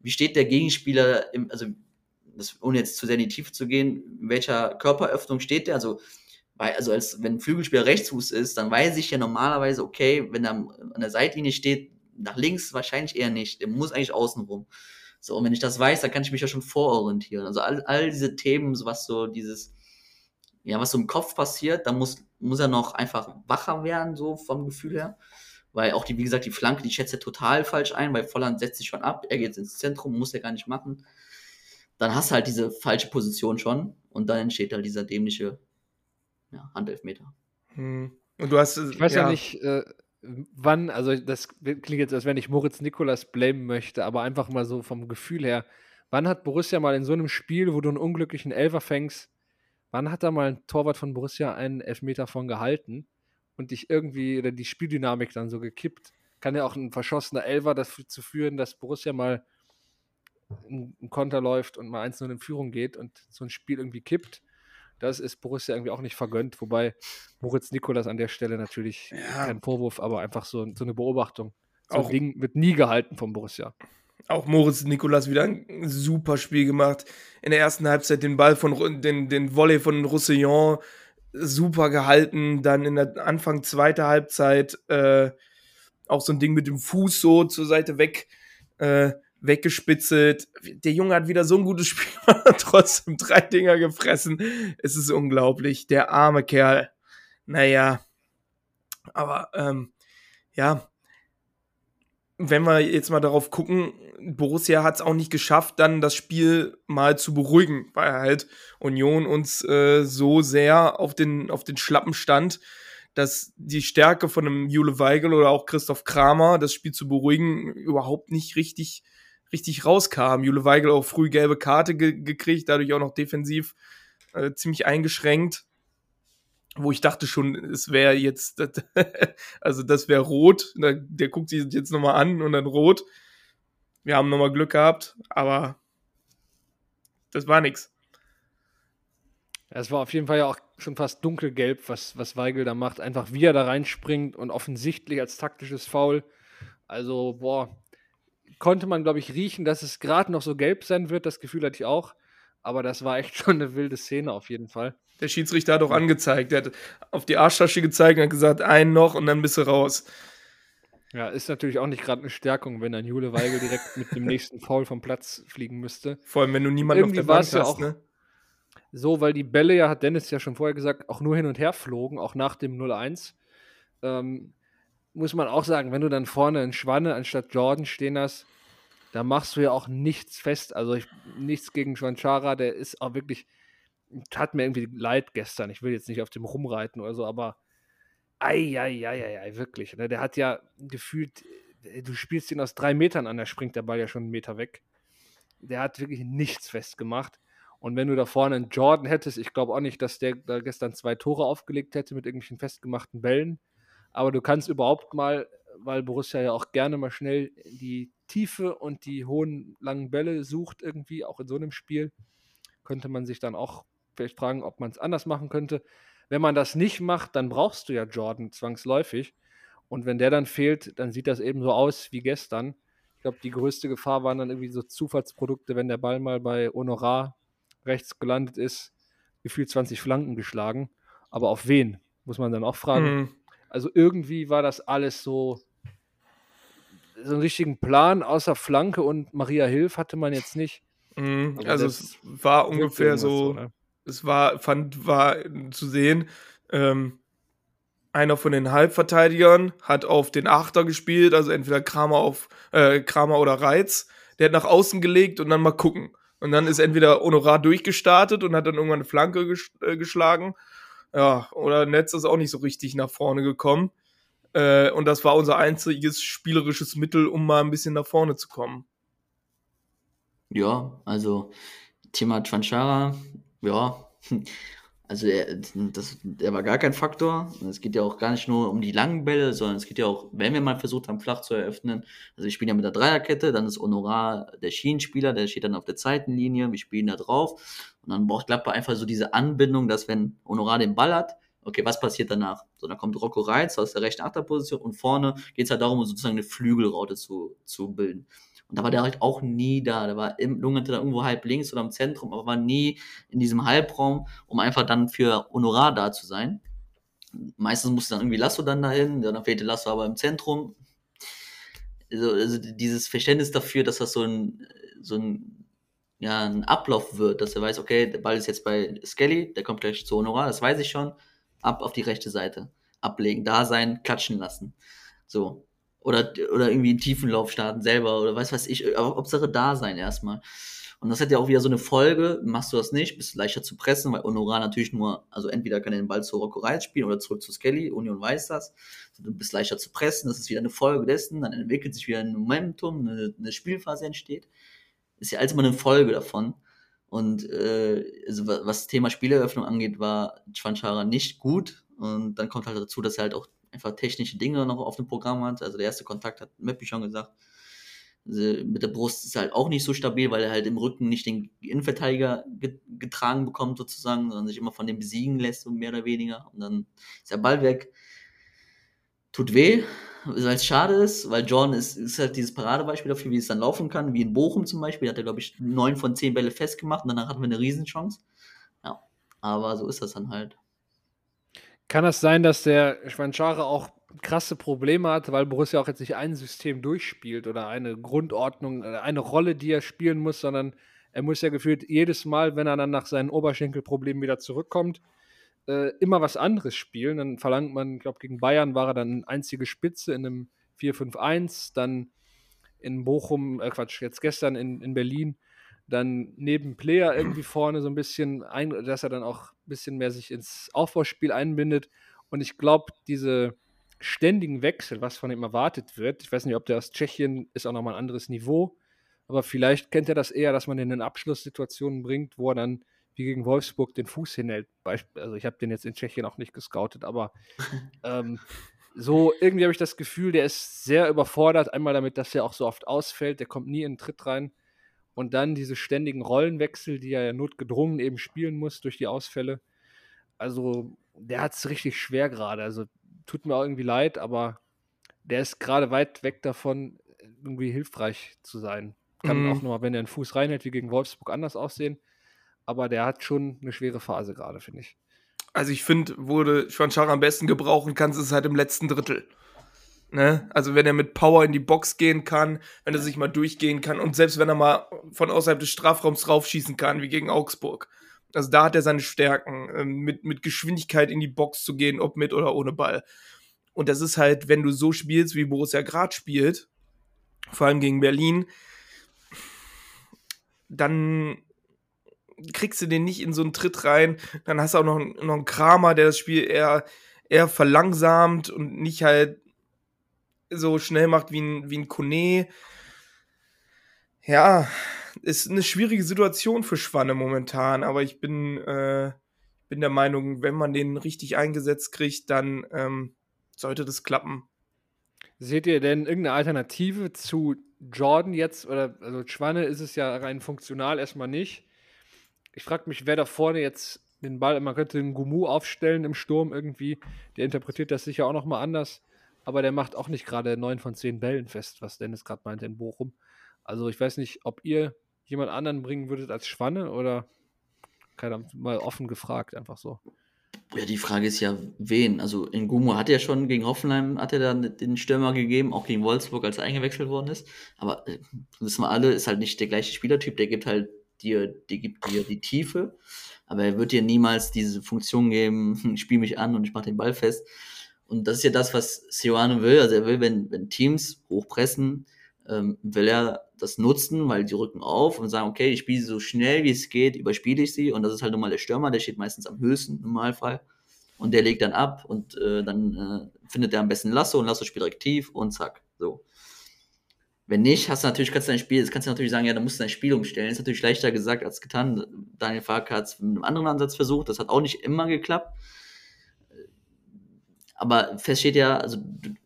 wie steht der Gegenspieler, im, also das, ohne jetzt zu sehr in die Tiefe zu gehen, in welcher Körperöffnung steht der? Also, weil, also als wenn ein Flügelspieler Rechtsfuß ist, dann weiß ich ja normalerweise, okay, wenn er an der Seitlinie steht, nach links wahrscheinlich eher nicht. Der muss eigentlich außen rum. So, und wenn ich das weiß, dann kann ich mich ja schon vororientieren. Also all, all diese Themen, so was so dieses, ja, was so im Kopf passiert, da muss, muss er noch einfach wacher werden, so vom Gefühl her. Weil auch die, wie gesagt, die Flanke, die schätzt er total falsch ein, weil Volland setzt sich schon ab, er geht ins Zentrum, muss er gar nicht machen. Dann hast du halt diese falsche Position schon und dann entsteht halt dieser dämliche ja, Handelfmeter. Hm. Und du hast. Ich weiß ja, ja nicht, äh, wann, also das klingt jetzt, als wenn ich Moritz Nikolas blamen möchte, aber einfach mal so vom Gefühl her, wann hat Borussia mal in so einem Spiel, wo du einen unglücklichen Elfer fängst, wann hat da mal ein Torwart von Borussia einen Elfmeter von gehalten und dich irgendwie, oder die Spieldynamik dann so gekippt? Kann ja auch ein verschossener Elfer dazu führen, dass Borussia mal ein Konter läuft und mal 1-0 in Führung geht und so ein Spiel irgendwie kippt. Das ist Borussia irgendwie auch nicht vergönnt, wobei Moritz Nikolas an der Stelle natürlich ja. kein Vorwurf, aber einfach so, so eine Beobachtung. So auch, ein Ding wird nie gehalten vom Borussia. Auch Moritz Nikolas wieder ein super Spiel gemacht. In der ersten Halbzeit den Ball von den, den Volley von Roussillon super gehalten. Dann in der Anfang zweiter Halbzeit äh, auch so ein Ding mit dem Fuß so zur Seite weg. Äh, weggespitzelt. Der Junge hat wieder so ein gutes (laughs) Spiel, trotzdem drei Dinger gefressen. Es ist unglaublich. Der arme Kerl. Naja, aber ähm, ja, wenn wir jetzt mal darauf gucken, Borussia hat es auch nicht geschafft, dann das Spiel mal zu beruhigen, weil halt Union uns äh, so sehr auf den, auf den Schlappen stand, dass die Stärke von einem Jule Weigel oder auch Christoph Kramer, das Spiel zu beruhigen, überhaupt nicht richtig richtig rauskam. Jule Weigel auch früh gelbe Karte ge gekriegt, dadurch auch noch defensiv äh, ziemlich eingeschränkt. Wo ich dachte schon, es wäre jetzt, (laughs) also das wäre rot. Der, guckt sich jetzt nochmal an und dann rot. Wir haben nochmal Glück gehabt, aber das war nix. Es war auf jeden Fall ja auch schon fast dunkelgelb, was, was Weigel da macht. Einfach wie er da reinspringt und offensichtlich als taktisches Foul. Also, boah, konnte man, glaube ich, riechen, dass es gerade noch so gelb sein wird. Das Gefühl hatte ich auch. Aber das war echt (laughs) schon eine wilde Szene auf jeden Fall. Der Schiedsrichter hat auch angezeigt. Der hat auf die Arschtasche gezeigt und hat gesagt, einen noch und dann bist du raus. Ja, ist natürlich auch nicht gerade eine Stärkung, wenn ein Jule Weigel direkt mit dem (laughs) nächsten Foul vom Platz fliegen müsste. Vor allem, wenn du niemanden auf der Bank hast, ja auch ne? So, weil die Bälle ja, hat Dennis ja schon vorher gesagt, auch nur hin und her flogen, auch nach dem 0-1. Ähm, muss man auch sagen, wenn du dann vorne in Schwanne anstatt Jordan stehen hast, da machst du ja auch nichts fest. Also ich, nichts gegen Schwanchara, der ist auch wirklich, hat mir irgendwie leid gestern. Ich will jetzt nicht auf dem rumreiten oder so, aber ei, wirklich. Ne? Der hat ja gefühlt, du spielst ihn aus drei Metern an, da springt der Ball ja schon einen Meter weg. Der hat wirklich nichts festgemacht. Und wenn du da vorne einen Jordan hättest, ich glaube auch nicht, dass der da gestern zwei Tore aufgelegt hätte mit irgendwelchen festgemachten Bällen. Aber du kannst überhaupt mal, weil Borussia ja auch gerne mal schnell die Tiefe und die hohen, langen Bälle sucht irgendwie, auch in so einem Spiel, könnte man sich dann auch vielleicht fragen, ob man es anders machen könnte. Wenn man das nicht macht, dann brauchst du ja Jordan zwangsläufig. Und wenn der dann fehlt, dann sieht das eben so aus wie gestern. Ich glaube, die größte Gefahr waren dann irgendwie so Zufallsprodukte, wenn der Ball mal bei Honorar rechts gelandet ist, gefühlt 20 Flanken geschlagen. Aber auf wen? Muss man dann auch fragen. Mhm. Also irgendwie war das alles so, so einen richtigen Plan, außer Flanke und Maria Hilf hatte man jetzt nicht. Mhm, also es war ungefähr so, so ne? es war, fand, war zu sehen, ähm, einer von den Halbverteidigern hat auf den Achter gespielt, also entweder Kramer auf äh, Kramer oder Reiz. Der hat nach außen gelegt und dann mal gucken. Und dann ist entweder Honorar durchgestartet und hat dann irgendwann eine Flanke ges äh, geschlagen ja, oder Netz ist auch nicht so richtig nach vorne gekommen. Äh, und das war unser einziges spielerisches Mittel, um mal ein bisschen nach vorne zu kommen. Ja, also Thema Chanchara, ja, also er, das, der war gar kein Faktor. Es geht ja auch gar nicht nur um die langen Bälle, sondern es geht ja auch, wenn wir mal versucht haben, flach zu eröffnen. Also wir spielen ja mit der Dreierkette, dann ist Honorar der Schienenspieler, der steht dann auf der Zeitenlinie, wir spielen da drauf. Und dann braucht Gladbach einfach so diese Anbindung, dass wenn Honorar den Ball hat, okay, was passiert danach? So, dann kommt Rocco Reitz aus der rechten Achterposition und vorne geht es halt darum, sozusagen eine Flügelraute zu, zu bilden. Und da war der halt auch nie da. Der war im Lungente da irgendwo halb links oder im Zentrum, aber war nie in diesem Halbraum, um einfach dann für Honorar da zu sein. Meistens musste dann irgendwie Lasso dann dahin, dann fehlte Lasso aber im Zentrum. Also, also dieses Verständnis dafür, dass das so ein, so ein, ja, ein Ablauf wird, dass er weiß, okay, der Ball ist jetzt bei Skelly, der kommt gleich zu Honorar, das weiß ich schon, ab auf die rechte Seite. Ablegen, da sein, klatschen lassen. So. Oder, oder irgendwie einen Tiefenlauf starten selber oder weiß was ich, Hauptsache da sein erstmal. Und das hat ja auch wieder so eine Folge, machst du das nicht, bist leichter zu pressen, weil Honorar natürlich nur, also entweder kann er den Ball zu Rocco Reitz spielen oder zurück zu Skelly, Union weiß das. Du bist leichter zu pressen, das ist wieder eine Folge dessen, dann entwickelt sich wieder ein Momentum, eine, eine Spielphase entsteht. Ist ja alles immer eine Folge davon. Und äh, also was das Thema Spieleröffnung angeht, war Chwanchara nicht gut. Und dann kommt halt dazu, dass er halt auch einfach technische Dinge noch auf dem Programm hat. Also der erste Kontakt hat Möppi schon gesagt. Also mit der Brust ist er halt auch nicht so stabil, weil er halt im Rücken nicht den Innenverteidiger getragen bekommt sozusagen, sondern sich immer von dem besiegen lässt, so mehr oder weniger. Und dann ist der Ball weg. Tut weh, weil es schade ist, weil John ist, ist halt dieses Paradebeispiel dafür, wie es dann laufen kann, wie in Bochum zum Beispiel, hat er, glaube ich, neun von zehn Bälle festgemacht und danach hatten wir eine Riesenchance. Ja, aber so ist das dann halt. Kann das sein, dass der Schwanschare auch krasse Probleme hat, weil Borussia auch jetzt nicht ein System durchspielt oder eine Grundordnung, eine Rolle, die er spielen muss, sondern er muss ja gefühlt jedes Mal, wenn er dann nach seinen Oberschenkelproblemen wieder zurückkommt, äh, immer was anderes spielen. Dann verlangt man, ich glaube, gegen Bayern war er dann einzige Spitze in einem 4-5-1, dann in Bochum, äh Quatsch, jetzt gestern in, in Berlin dann neben Player irgendwie vorne so ein bisschen, ein, dass er dann auch ein bisschen mehr sich ins Aufbauspiel einbindet. Und ich glaube, diese ständigen Wechsel, was von ihm erwartet wird, ich weiß nicht, ob der aus Tschechien ist auch nochmal ein anderes Niveau, aber vielleicht kennt er das eher, dass man ihn in Abschlusssituationen bringt, wo er dann wie gegen Wolfsburg den Fuß hinhält. Also ich habe den jetzt in Tschechien auch nicht gescoutet, aber (laughs) ähm, so irgendwie habe ich das Gefühl, der ist sehr überfordert. Einmal damit, dass er auch so oft ausfällt, der kommt nie in den Tritt rein. Und dann diese ständigen Rollenwechsel, die er ja notgedrungen eben spielen muss durch die Ausfälle. Also, der hat es richtig schwer gerade. Also, tut mir auch irgendwie leid, aber der ist gerade weit weg davon, irgendwie hilfreich zu sein. Kann mhm. auch nochmal, wenn er einen Fuß reinhält, wie gegen Wolfsburg anders aussehen. Aber der hat schon eine schwere Phase gerade, finde ich. Also ich finde, wo du Schwanschara am besten gebrauchen kannst, ist halt im letzten Drittel. Ne? Also wenn er mit Power in die Box gehen kann, wenn er sich mal durchgehen kann und selbst wenn er mal von außerhalb des Strafraums raufschießen kann, wie gegen Augsburg. Also da hat er seine Stärken, ähm, mit, mit Geschwindigkeit in die Box zu gehen, ob mit oder ohne Ball. Und das ist halt, wenn du so spielst, wie Borussia gerade spielt, vor allem gegen Berlin, dann kriegst du den nicht in so einen Tritt rein. Dann hast du auch noch, noch einen Kramer, der das Spiel eher, eher verlangsamt und nicht halt so schnell macht wie ein, wie ein Kone. Ja, ist eine schwierige Situation für Schwanne momentan, aber ich bin, äh, bin der Meinung, wenn man den richtig eingesetzt kriegt, dann ähm, sollte das klappen. Seht ihr denn irgendeine Alternative zu Jordan jetzt? Oder also Schwanne ist es ja rein funktional erstmal nicht. Ich frage mich, wer da vorne jetzt den Ball, man könnte den Gumu aufstellen im Sturm irgendwie. Der interpretiert das sicher auch nochmal anders aber der macht auch nicht gerade neun von zehn Bällen fest, was Dennis gerade meinte in Bochum. Also ich weiß nicht, ob ihr jemand anderen bringen würdet als Schwanne oder keiner mal offen gefragt, einfach so. Ja, die Frage ist ja, wen? Also in Gumo hat er schon gegen Hoffenheim, hat er dann den Stürmer gegeben, auch gegen Wolfsburg, als er eingewechselt worden ist. Aber äh, wissen wir alle, ist halt nicht der gleiche Spielertyp, der gibt halt dir, der gibt dir die Tiefe, aber er wird dir niemals diese Funktion geben, (laughs) spiel mich an und ich mach den Ball fest. Und das ist ja das, was Sioane will. Also er will, wenn, wenn Teams hochpressen, ähm, will er das nutzen, weil die rücken auf und sagen, okay, ich spiele so schnell wie es geht, überspiele ich sie. Und das ist halt nun mal der Stürmer, der steht meistens am höchsten im Normalfall. Und der legt dann ab und äh, dann äh, findet er am besten Lasso und Lasso spielt direkt tief und zack. So. Wenn nicht, hast du natürlich, kannst du dein Spiel, kannst du natürlich sagen, ja, dann musst du dein Spiel umstellen. Das ist natürlich leichter gesagt als getan. Daniel Fark hat es mit einem anderen Ansatz versucht, das hat auch nicht immer geklappt. Aber fest steht ja, also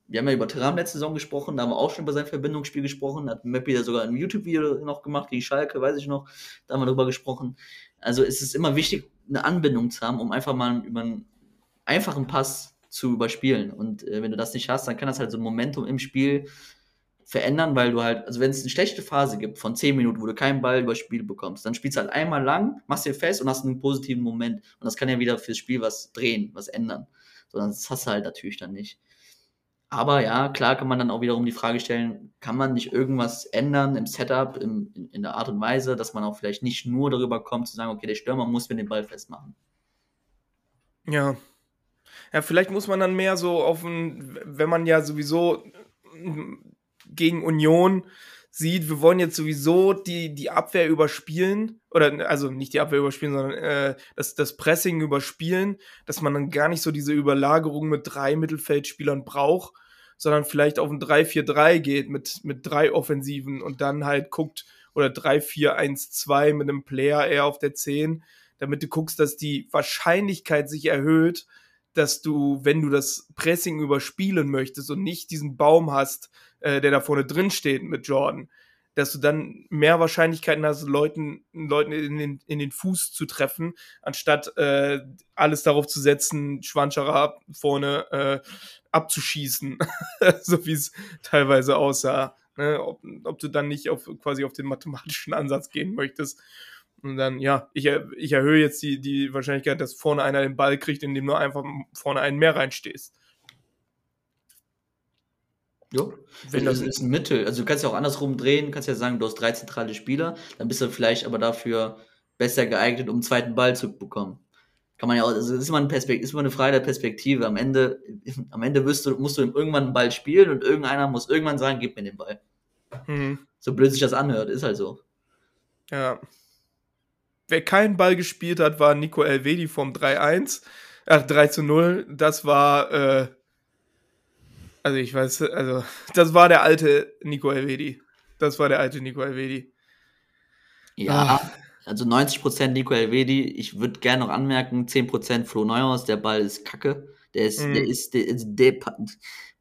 wir haben ja über Teram letzte Saison gesprochen, da haben wir auch schon über sein Verbindungsspiel gesprochen, hat Mappi ja sogar ein YouTube-Video noch gemacht, gegen Schalke, weiß ich noch, da haben wir darüber gesprochen. Also es ist immer wichtig, eine Anbindung zu haben, um einfach mal über einen einfachen Pass zu überspielen. Und äh, wenn du das nicht hast, dann kann das halt so ein Momentum im Spiel verändern, weil du halt, also wenn es eine schlechte Phase gibt von 10 Minuten, wo du keinen Ball übers Spiel bekommst, dann spielst du halt einmal lang, machst dir fest und hast einen positiven Moment. Und das kann ja wieder fürs Spiel was drehen, was ändern. Sondern das hast du halt natürlich dann nicht. Aber ja, klar kann man dann auch wiederum die Frage stellen, kann man nicht irgendwas ändern im Setup, im, in, in der Art und Weise, dass man auch vielleicht nicht nur darüber kommt, zu sagen, okay, der Stürmer muss mir den Ball festmachen. Ja. Ja, vielleicht muss man dann mehr so auf ein, wenn man ja sowieso gegen Union sieht, wir wollen jetzt sowieso die, die Abwehr überspielen, oder also nicht die Abwehr überspielen, sondern äh, das, das Pressing überspielen, dass man dann gar nicht so diese Überlagerung mit drei Mittelfeldspielern braucht, sondern vielleicht auf ein 3-4-3 geht mit, mit drei Offensiven und dann halt guckt, oder 3-4-1-2 mit einem Player eher auf der 10, damit du guckst, dass die Wahrscheinlichkeit sich erhöht, dass du, wenn du das Pressing überspielen möchtest und nicht diesen Baum hast, äh, der da vorne drin steht mit Jordan, dass du dann mehr Wahrscheinlichkeiten hast, Leuten, Leuten in den, in den Fuß zu treffen, anstatt äh, alles darauf zu setzen, Schwanschara vorne äh, abzuschießen, (laughs) so wie es teilweise aussah. Ne? Ob, ob du dann nicht auf quasi auf den mathematischen Ansatz gehen möchtest. Und dann, ja, ich, ich erhöhe jetzt die, die Wahrscheinlichkeit, dass vorne einer den Ball kriegt, indem du einfach vorne einen mehr reinstehst. Ja, wenn das ist ein Mittel. Also du kannst ja auch andersrum drehen, kannst ja sagen, du hast drei zentrale Spieler, dann bist du vielleicht aber dafür besser geeignet, um einen zweiten Ball zu bekommen. Kann man ja auch, also ist immer eine Perspektive, ist immer eine Frage der Perspektive. Am Ende, (laughs) am Ende wirst du, musst du irgendwann einen Ball spielen und irgendeiner muss irgendwann sagen, gib mir den Ball. Mhm. So blöd sich das anhört, ist halt so. Ja. Wer keinen Ball gespielt hat, war Nico Elvedi vom 3-1, ach 3 zu 0. Das war, äh, also ich weiß, also das war der alte Nico Elvedi. Das war der alte Nico Elvedi. Ja, ah. also 90% Nico Elvedi. Ich würde gerne noch anmerken, 10% Flo Neuhaus. Der Ball ist kacke. Der ist, mhm. der ist, der ist, der,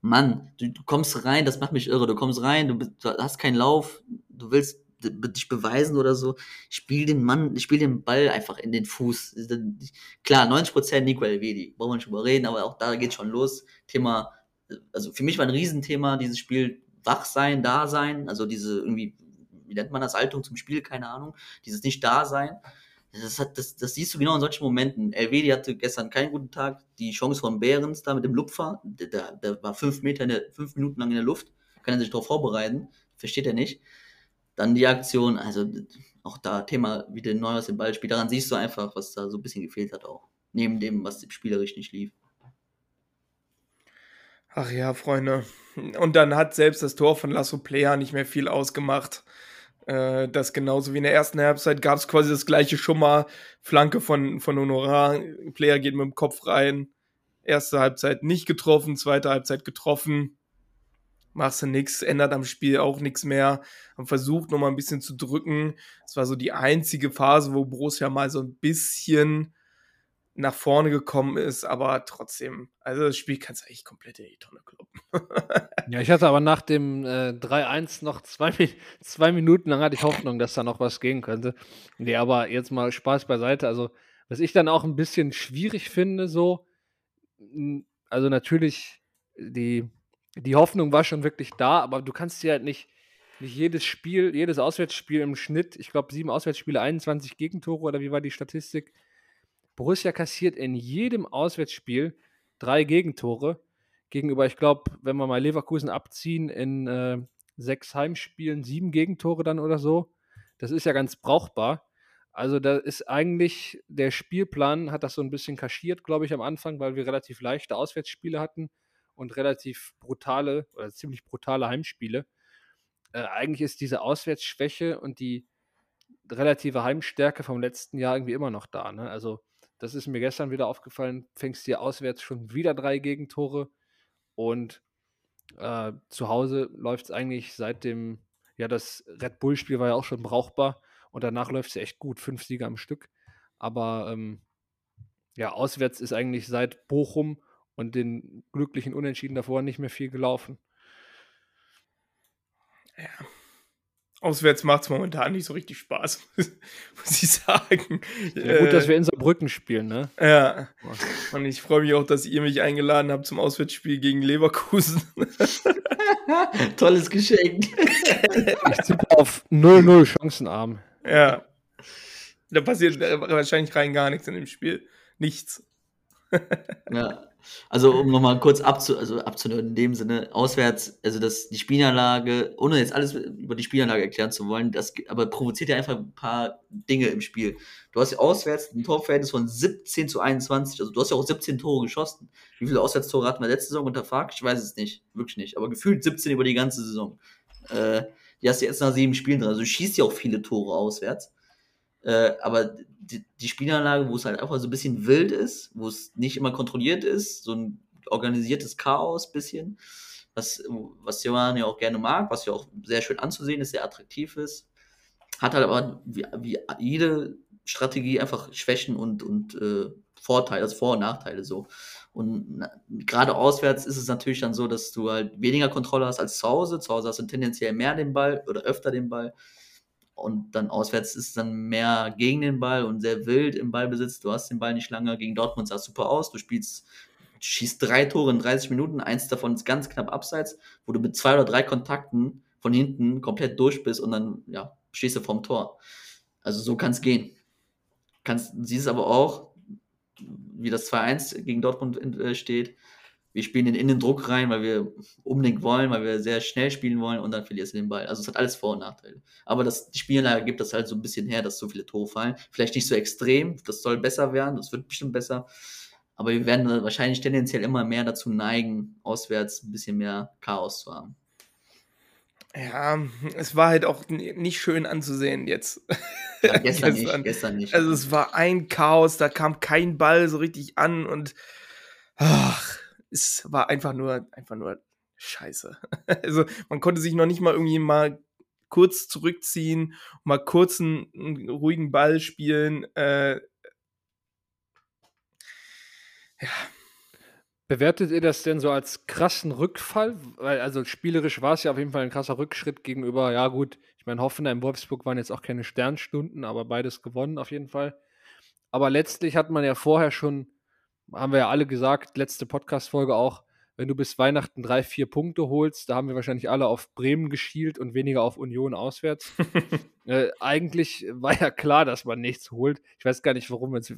Mann, du, du, kommst rein, das macht mich irre. Du kommst rein, du, du hast keinen Lauf, du willst dich beweisen oder so. Spiel den Mann, spiel den Ball einfach in den Fuß. Klar, 90% Nico Elvedi, brauchen wir nicht drüber reden, aber auch da geht schon los. Thema also für mich war ein Riesenthema dieses Spiel wach sein, da sein, also diese irgendwie, wie nennt man das, Haltung zum Spiel, keine Ahnung, dieses nicht da sein. Das, hat, das, das siehst du genau in solchen Momenten. LW, hatte gestern keinen guten Tag. Die Chance von Behrens da mit dem Lupfer, der, der, war fünf Meter, der, fünf Minuten lang in der Luft, kann er sich darauf vorbereiten, versteht er nicht. Dann die Aktion, also auch da Thema, wie der Neuhaus den Ball spielt, daran siehst du einfach, was da so ein bisschen gefehlt hat auch. Neben dem, was spielerisch nicht lief. Ach ja, Freunde. Und dann hat selbst das Tor von Lasso Player nicht mehr viel ausgemacht. Äh, das genauso wie in der ersten Halbzeit gab es quasi das gleiche Schummer. Flanke von, von Honorar. Player geht mit dem Kopf rein. Erste Halbzeit nicht getroffen, zweite Halbzeit getroffen. Machst du nichts, ändert am Spiel auch nichts mehr. Haben versucht nochmal ein bisschen zu drücken. Es war so die einzige Phase, wo Borussia mal so ein bisschen nach vorne gekommen ist, aber trotzdem, also das Spiel kannst du eigentlich komplett in die Tonne kloppen. (laughs) ja, ich hatte aber nach dem äh, 3-1 noch zwei, zwei Minuten lang hatte ich Hoffnung, dass da noch was gehen könnte. Nee, aber jetzt mal Spaß beiseite. Also, was ich dann auch ein bisschen schwierig finde, so, also natürlich, die, die Hoffnung war schon wirklich da, aber du kannst dir halt nicht, nicht jedes Spiel, jedes Auswärtsspiel im Schnitt, ich glaube, sieben Auswärtsspiele, 21 Gegentore oder wie war die Statistik? Borussia kassiert in jedem Auswärtsspiel drei Gegentore. Gegenüber, ich glaube, wenn wir mal Leverkusen abziehen, in äh, sechs Heimspielen sieben Gegentore dann oder so. Das ist ja ganz brauchbar. Also da ist eigentlich der Spielplan, hat das so ein bisschen kaschiert, glaube ich, am Anfang, weil wir relativ leichte Auswärtsspiele hatten und relativ brutale oder ziemlich brutale Heimspiele. Äh, eigentlich ist diese Auswärtsschwäche und die relative Heimstärke vom letzten Jahr irgendwie immer noch da. Ne? Also das ist mir gestern wieder aufgefallen. Fängst dir auswärts schon wieder drei Gegentore und äh, zu Hause läuft es eigentlich seit dem, ja, das Red Bull-Spiel war ja auch schon brauchbar und danach läuft es echt gut. Fünf Siege am Stück. Aber ähm, ja, auswärts ist eigentlich seit Bochum und den glücklichen Unentschieden davor nicht mehr viel gelaufen. Ja. Auswärts macht es momentan nicht so richtig Spaß, (laughs) muss ich sagen. Ja, gut, dass Äh, wir in Saarbrücken spielen, ne? Ja, und ich freue mich auch, dass ihr mich eingeladen habt zum Auswärtsspiel gegen Leverkusen. (laughs) Tolles Geschenk. Ich tippe auf 0-0 Chancenarm. ja. Da passiert wahrscheinlich rein gar nichts in dem Spiel. Nichts. Ja. Also um nochmal kurz abzu, also abzuhören, in dem Sinne, auswärts, also das, die Spielanlage, ohne jetzt alles über die Spielanlage erklären zu wollen, das aber provoziert ja einfach ein paar Dinge im Spiel. Du hast ja auswärts ein Torverhältnis von 17 zu 21, also du hast ja auch 17 Tore geschossen. Wie viele Auswärtstore hatten wir letzte Saison unter Fark? Ich weiß es nicht, wirklich nicht, aber gefühlt 17 über die ganze Saison. Äh, die hast du jetzt nach sieben Spielen drin, also du schießt ja auch viele Tore auswärts. Äh, aber die, die Spielanlage, wo es halt einfach so ein bisschen wild ist, wo es nicht immer kontrolliert ist, so ein organisiertes Chaos bisschen, was, was Johann ja auch gerne mag, was ja auch sehr schön anzusehen ist, sehr attraktiv ist, hat halt aber wie, wie jede Strategie einfach Schwächen und, und äh, Vorteile, also Vor- und Nachteile so. Und gerade auswärts ist es natürlich dann so, dass du halt weniger Kontrolle hast als zu Hause. Zu Hause hast du tendenziell mehr den Ball oder öfter den Ball. Und dann auswärts ist es dann mehr gegen den Ball und sehr wild im Ballbesitz. Du hast den Ball nicht lange. Gegen Dortmund sah es super aus. Du spielst, schießt drei Tore in 30 Minuten. Eins davon ist ganz knapp abseits, wo du mit zwei oder drei Kontakten von hinten komplett durch bist und dann ja, stehst du vorm Tor. Also so kann es gehen. Kannst, siehst aber auch, wie das 2-1 gegen Dortmund äh, steht. Wir spielen den Innendruck rein, weil wir unbedingt wollen, weil wir sehr schnell spielen wollen und dann verlierst du den Ball. Also es hat alles Vor- und Nachteile. Aber das, die Spielanlage gibt das halt so ein bisschen her, dass so viele Tore fallen. Vielleicht nicht so extrem, das soll besser werden, das wird bestimmt besser. Aber wir werden wahrscheinlich tendenziell immer mehr dazu neigen, auswärts ein bisschen mehr Chaos zu haben. Ja, es war halt auch nicht schön anzusehen jetzt. Ja, gestern, (laughs) Gestern. nicht, gestern nicht. Also es war ein Chaos, da kam kein Ball so richtig an und ach, es war einfach nur, einfach nur scheiße. (laughs) Also man konnte sich noch nicht mal irgendwie mal kurz zurückziehen, mal kurz einen, einen ruhigen Ball spielen. Äh, Bewertet ihr das denn so als krassen Rückfall? Weil, also spielerisch war es ja auf jeden Fall ein krasser Rückschritt gegenüber, ja gut, ich meine, Hoffenheim, Wolfsburg waren jetzt auch keine Sternstunden, aber beides gewonnen auf jeden Fall. Aber letztlich hat man ja vorher schon, haben wir ja alle gesagt, letzte Podcast-Folge auch, wenn du bis Weihnachten drei, vier Punkte holst, da haben wir wahrscheinlich alle auf Bremen geschielt und weniger auf Union auswärts. (laughs) äh, eigentlich war ja klar, dass man nichts holt. Ich weiß gar nicht, warum jetzt,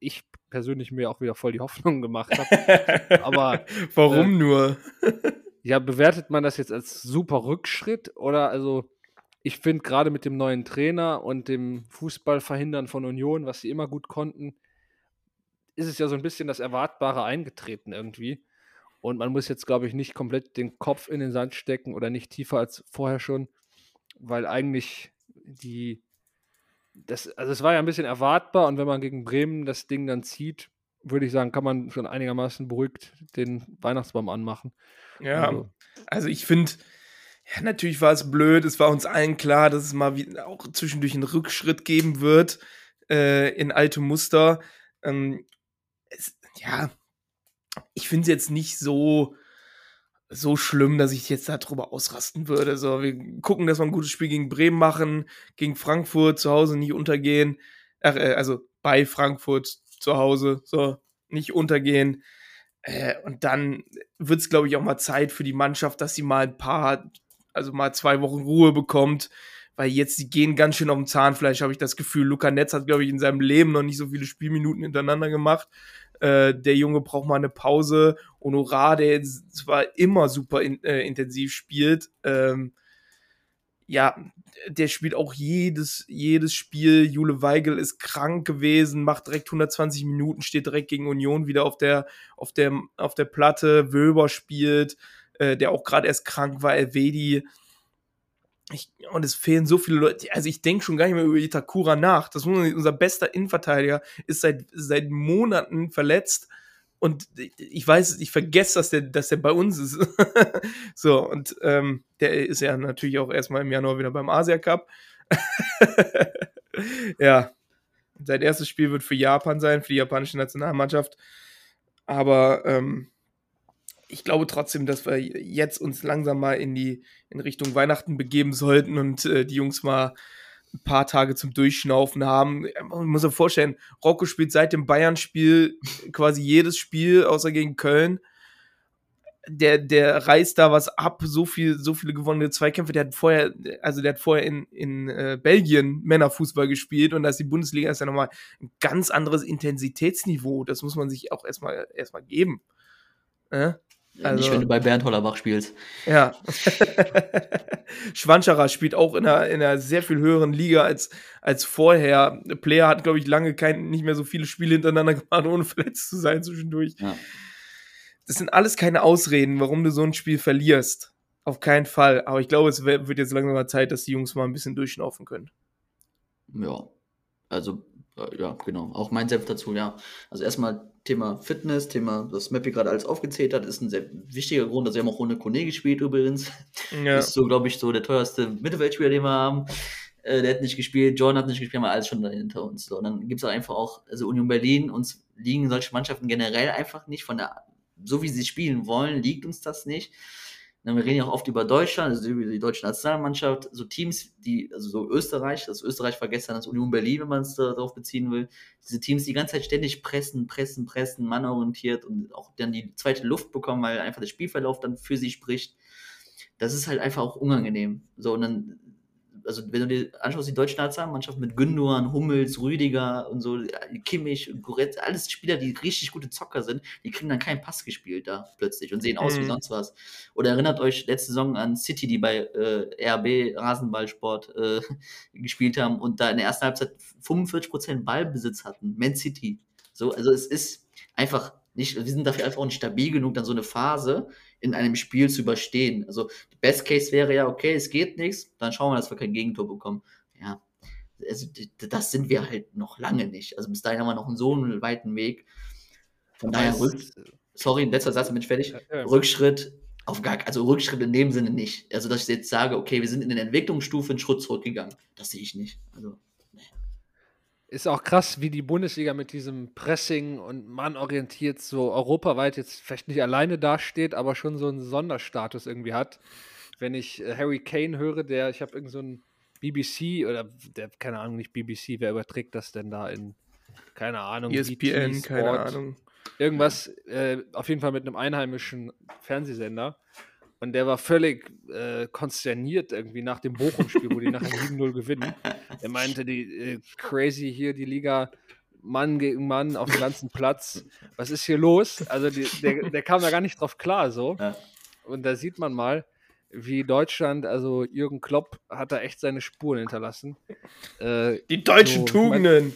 ich persönlich mir auch wieder voll die Hoffnung gemacht habe. (laughs) Aber, warum äh, nur? (laughs) Ja, bewertet man das jetzt als super Rückschritt oder also ich finde gerade mit dem neuen Trainer und dem Fußballverhindern von Union, was sie immer gut konnten, ist es ja so ein bisschen das Erwartbare eingetreten irgendwie. Und man muss jetzt, glaube ich, nicht komplett den Kopf in den Sand stecken oder nicht tiefer als vorher schon, weil eigentlich die, das, also es war ja ein bisschen erwartbar und wenn man gegen Bremen das Ding dann zieht, würde ich sagen, kann man schon einigermaßen beruhigt den Weihnachtsbaum anmachen. Ja, Also, also ich finde, ja, natürlich war es blöd. Es war uns allen klar, dass es mal wie, auch zwischendurch einen Rückschritt geben wird äh, in alte Muster. Ähm, es, ja, ich finde es jetzt nicht so, so schlimm, dass ich jetzt darüber ausrasten würde. So, wir gucken, dass wir ein gutes Spiel gegen Bremen machen, gegen Frankfurt zu Hause nicht untergehen. Ach, äh, also bei Frankfurt zu Hause, so, nicht untergehen. Äh, und dann wird es, glaube ich, auch mal Zeit für die Mannschaft, dass sie mal ein paar, also mal zwei Wochen Ruhe bekommt. Weil jetzt, die gehen ganz schön auf dem Zahnfleisch, habe ich das Gefühl. Luca Netz hat, glaube ich, in seinem Leben noch nicht so viele Spielminuten hintereinander gemacht. Äh, der Junge braucht mal eine Pause. Honorar, der zwar immer super in, äh, intensiv spielt, ähm, ja, der spielt auch jedes, jedes Spiel. Jule Weigel ist krank gewesen, macht direkt 120 Minuten, steht direkt gegen Union wieder auf der, auf der, auf der Platte. Wöber spielt, äh, der auch gerade erst krank war, Elvedi. Ich, und es fehlen so viele Leute. Also ich denke schon gar nicht mehr über Itakura nach. Das unser bester Innenverteidiger ist seit, seit Monaten verletzt. Und ich weiß, ich vergesse, dass der, dass der bei uns ist. (laughs) so, und ähm, der ist ja natürlich auch erstmal im Januar wieder beim Asia Cup. (laughs) ja. Sein erstes Spiel wird für Japan sein, für die japanische Nationalmannschaft. Aber ähm, ich glaube trotzdem, dass wir jetzt uns langsam mal in die in Richtung Weihnachten begeben sollten und äh, die Jungs mal ein paar Tage zum Durchschnaufen haben. Man muss sich vorstellen, Rocco spielt seit dem Bayern-Spiel quasi jedes Spiel, außer gegen Köln. Der, der reißt da was ab, so viel, so viele gewonnene Zweikämpfe. Der hat vorher, also der hat vorher in, in äh, Belgien Männerfußball gespielt und da ist die Bundesliga ist ja nochmal ein ganz anderes Intensitätsniveau. Das muss man sich auch erstmal erstmal geben. Äh? Also, Nicht, wenn du bei Bernd Hollerbach spielst. Ja. (laughs) Schwanscherer spielt auch in einer, in einer sehr viel höheren Liga als, als vorher. Player hat, glaube ich, lange kein, nicht mehr so viele Spiele hintereinander (laughs) gemacht, ohne verletzt zu sein zwischendurch. Ja. Das sind alles keine Ausreden, warum du so ein Spiel verlierst. Auf keinen Fall. Aber ich glaube, es wird jetzt langsam mal Zeit, dass die Jungs mal ein bisschen durchschnaufen können. Ja. Also, äh, ja, genau. Auch mein Selbst dazu, ja. Also erstmal Thema Fitness, Thema, was Mappy gerade alles aufgezählt hat, ist ein sehr wichtiger Grund. Also, wir haben auch ohne Kone gespielt übrigens. Ja. Ist so, glaube ich, so der teuerste Mittelfeldspieler, den wir haben. Äh, der hat nicht gespielt, John hat nicht gespielt, haben wir alles schon hinter uns. So. Und dann gibt es auch einfach auch, also Union Berlin, uns liegen solche Mannschaften generell einfach nicht von der, so wie sie spielen wollen, liegt uns das nicht. Wir reden ja auch oft über Deutschland, also über die deutsche Nationalmannschaft, so Teams, die, also so Österreich, das Österreich war gestern das Union Berlin, wenn man es darauf beziehen will. Diese Teams, die die ganze Zeit ständig pressen, pressen, pressen, mannorientiert und auch dann die zweite Luft bekommen, weil einfach der Spielverlauf dann für sie spricht. Das ist halt einfach auch unangenehm. So, und dann also wenn du dir anschaust, die deutsche Nationalmannschaft mit Gündogan, Hummels, Rüdiger und so, Kimmich, Goretz, alles Spieler, die richtig gute Zocker sind, die kriegen dann keinen Pass gespielt da plötzlich und sehen aus mhm. wie sonst was. Oder erinnert euch letzte Saison an City, die bei äh, RB Rasenballsport äh, (laughs) gespielt haben und da in der ersten Halbzeit 45% Ballbesitz hatten. Man City. So, also es ist einfach nicht, wir sind dafür einfach auch nicht stabil genug, dann so eine Phase in einem Spiel zu überstehen. Also, Best Case wäre ja, okay, es geht nichts, dann schauen wir, dass wir kein Gegentor bekommen. Ja, also, das sind wir halt noch lange nicht. Also, bis dahin haben wir noch einen so einen weiten Weg. Von daher, sorry, letzter Satz, bin ich fertig. Rückschritt auf gar also Rückschritt in dem Sinne nicht. Also, dass ich jetzt sage, okay, wir sind in der Entwicklungsstufe einen Schritt zurückgegangen. Das sehe ich nicht. Also, ist auch krass, wie die Bundesliga mit diesem Pressing und mannorientiert so europaweit jetzt vielleicht nicht alleine dasteht, aber schon so einen Sonderstatus irgendwie hat. Wenn ich äh, Harry Kane höre, der, ich habe irgend so ein BBC oder der, keine Ahnung, nicht BBC, wer überträgt das denn da in, keine Ahnung, ESPN, keine Ahnung. Irgendwas, äh, auf jeden Fall mit einem einheimischen Fernsehsender. Und der war völlig äh, konsterniert irgendwie nach dem Bochum-Spiel, wo die nachher 7-0 gewinnen. Er meinte, die äh, crazy hier, die Liga, Mann gegen Mann auf dem ganzen Platz. Was ist hier los? Also die, der, der kam da gar nicht drauf klar so. Ja. Und da sieht man mal, wie Deutschland, also Jürgen Klopp hat da echt seine Spuren hinterlassen. Äh, die deutschen so, Tugenden.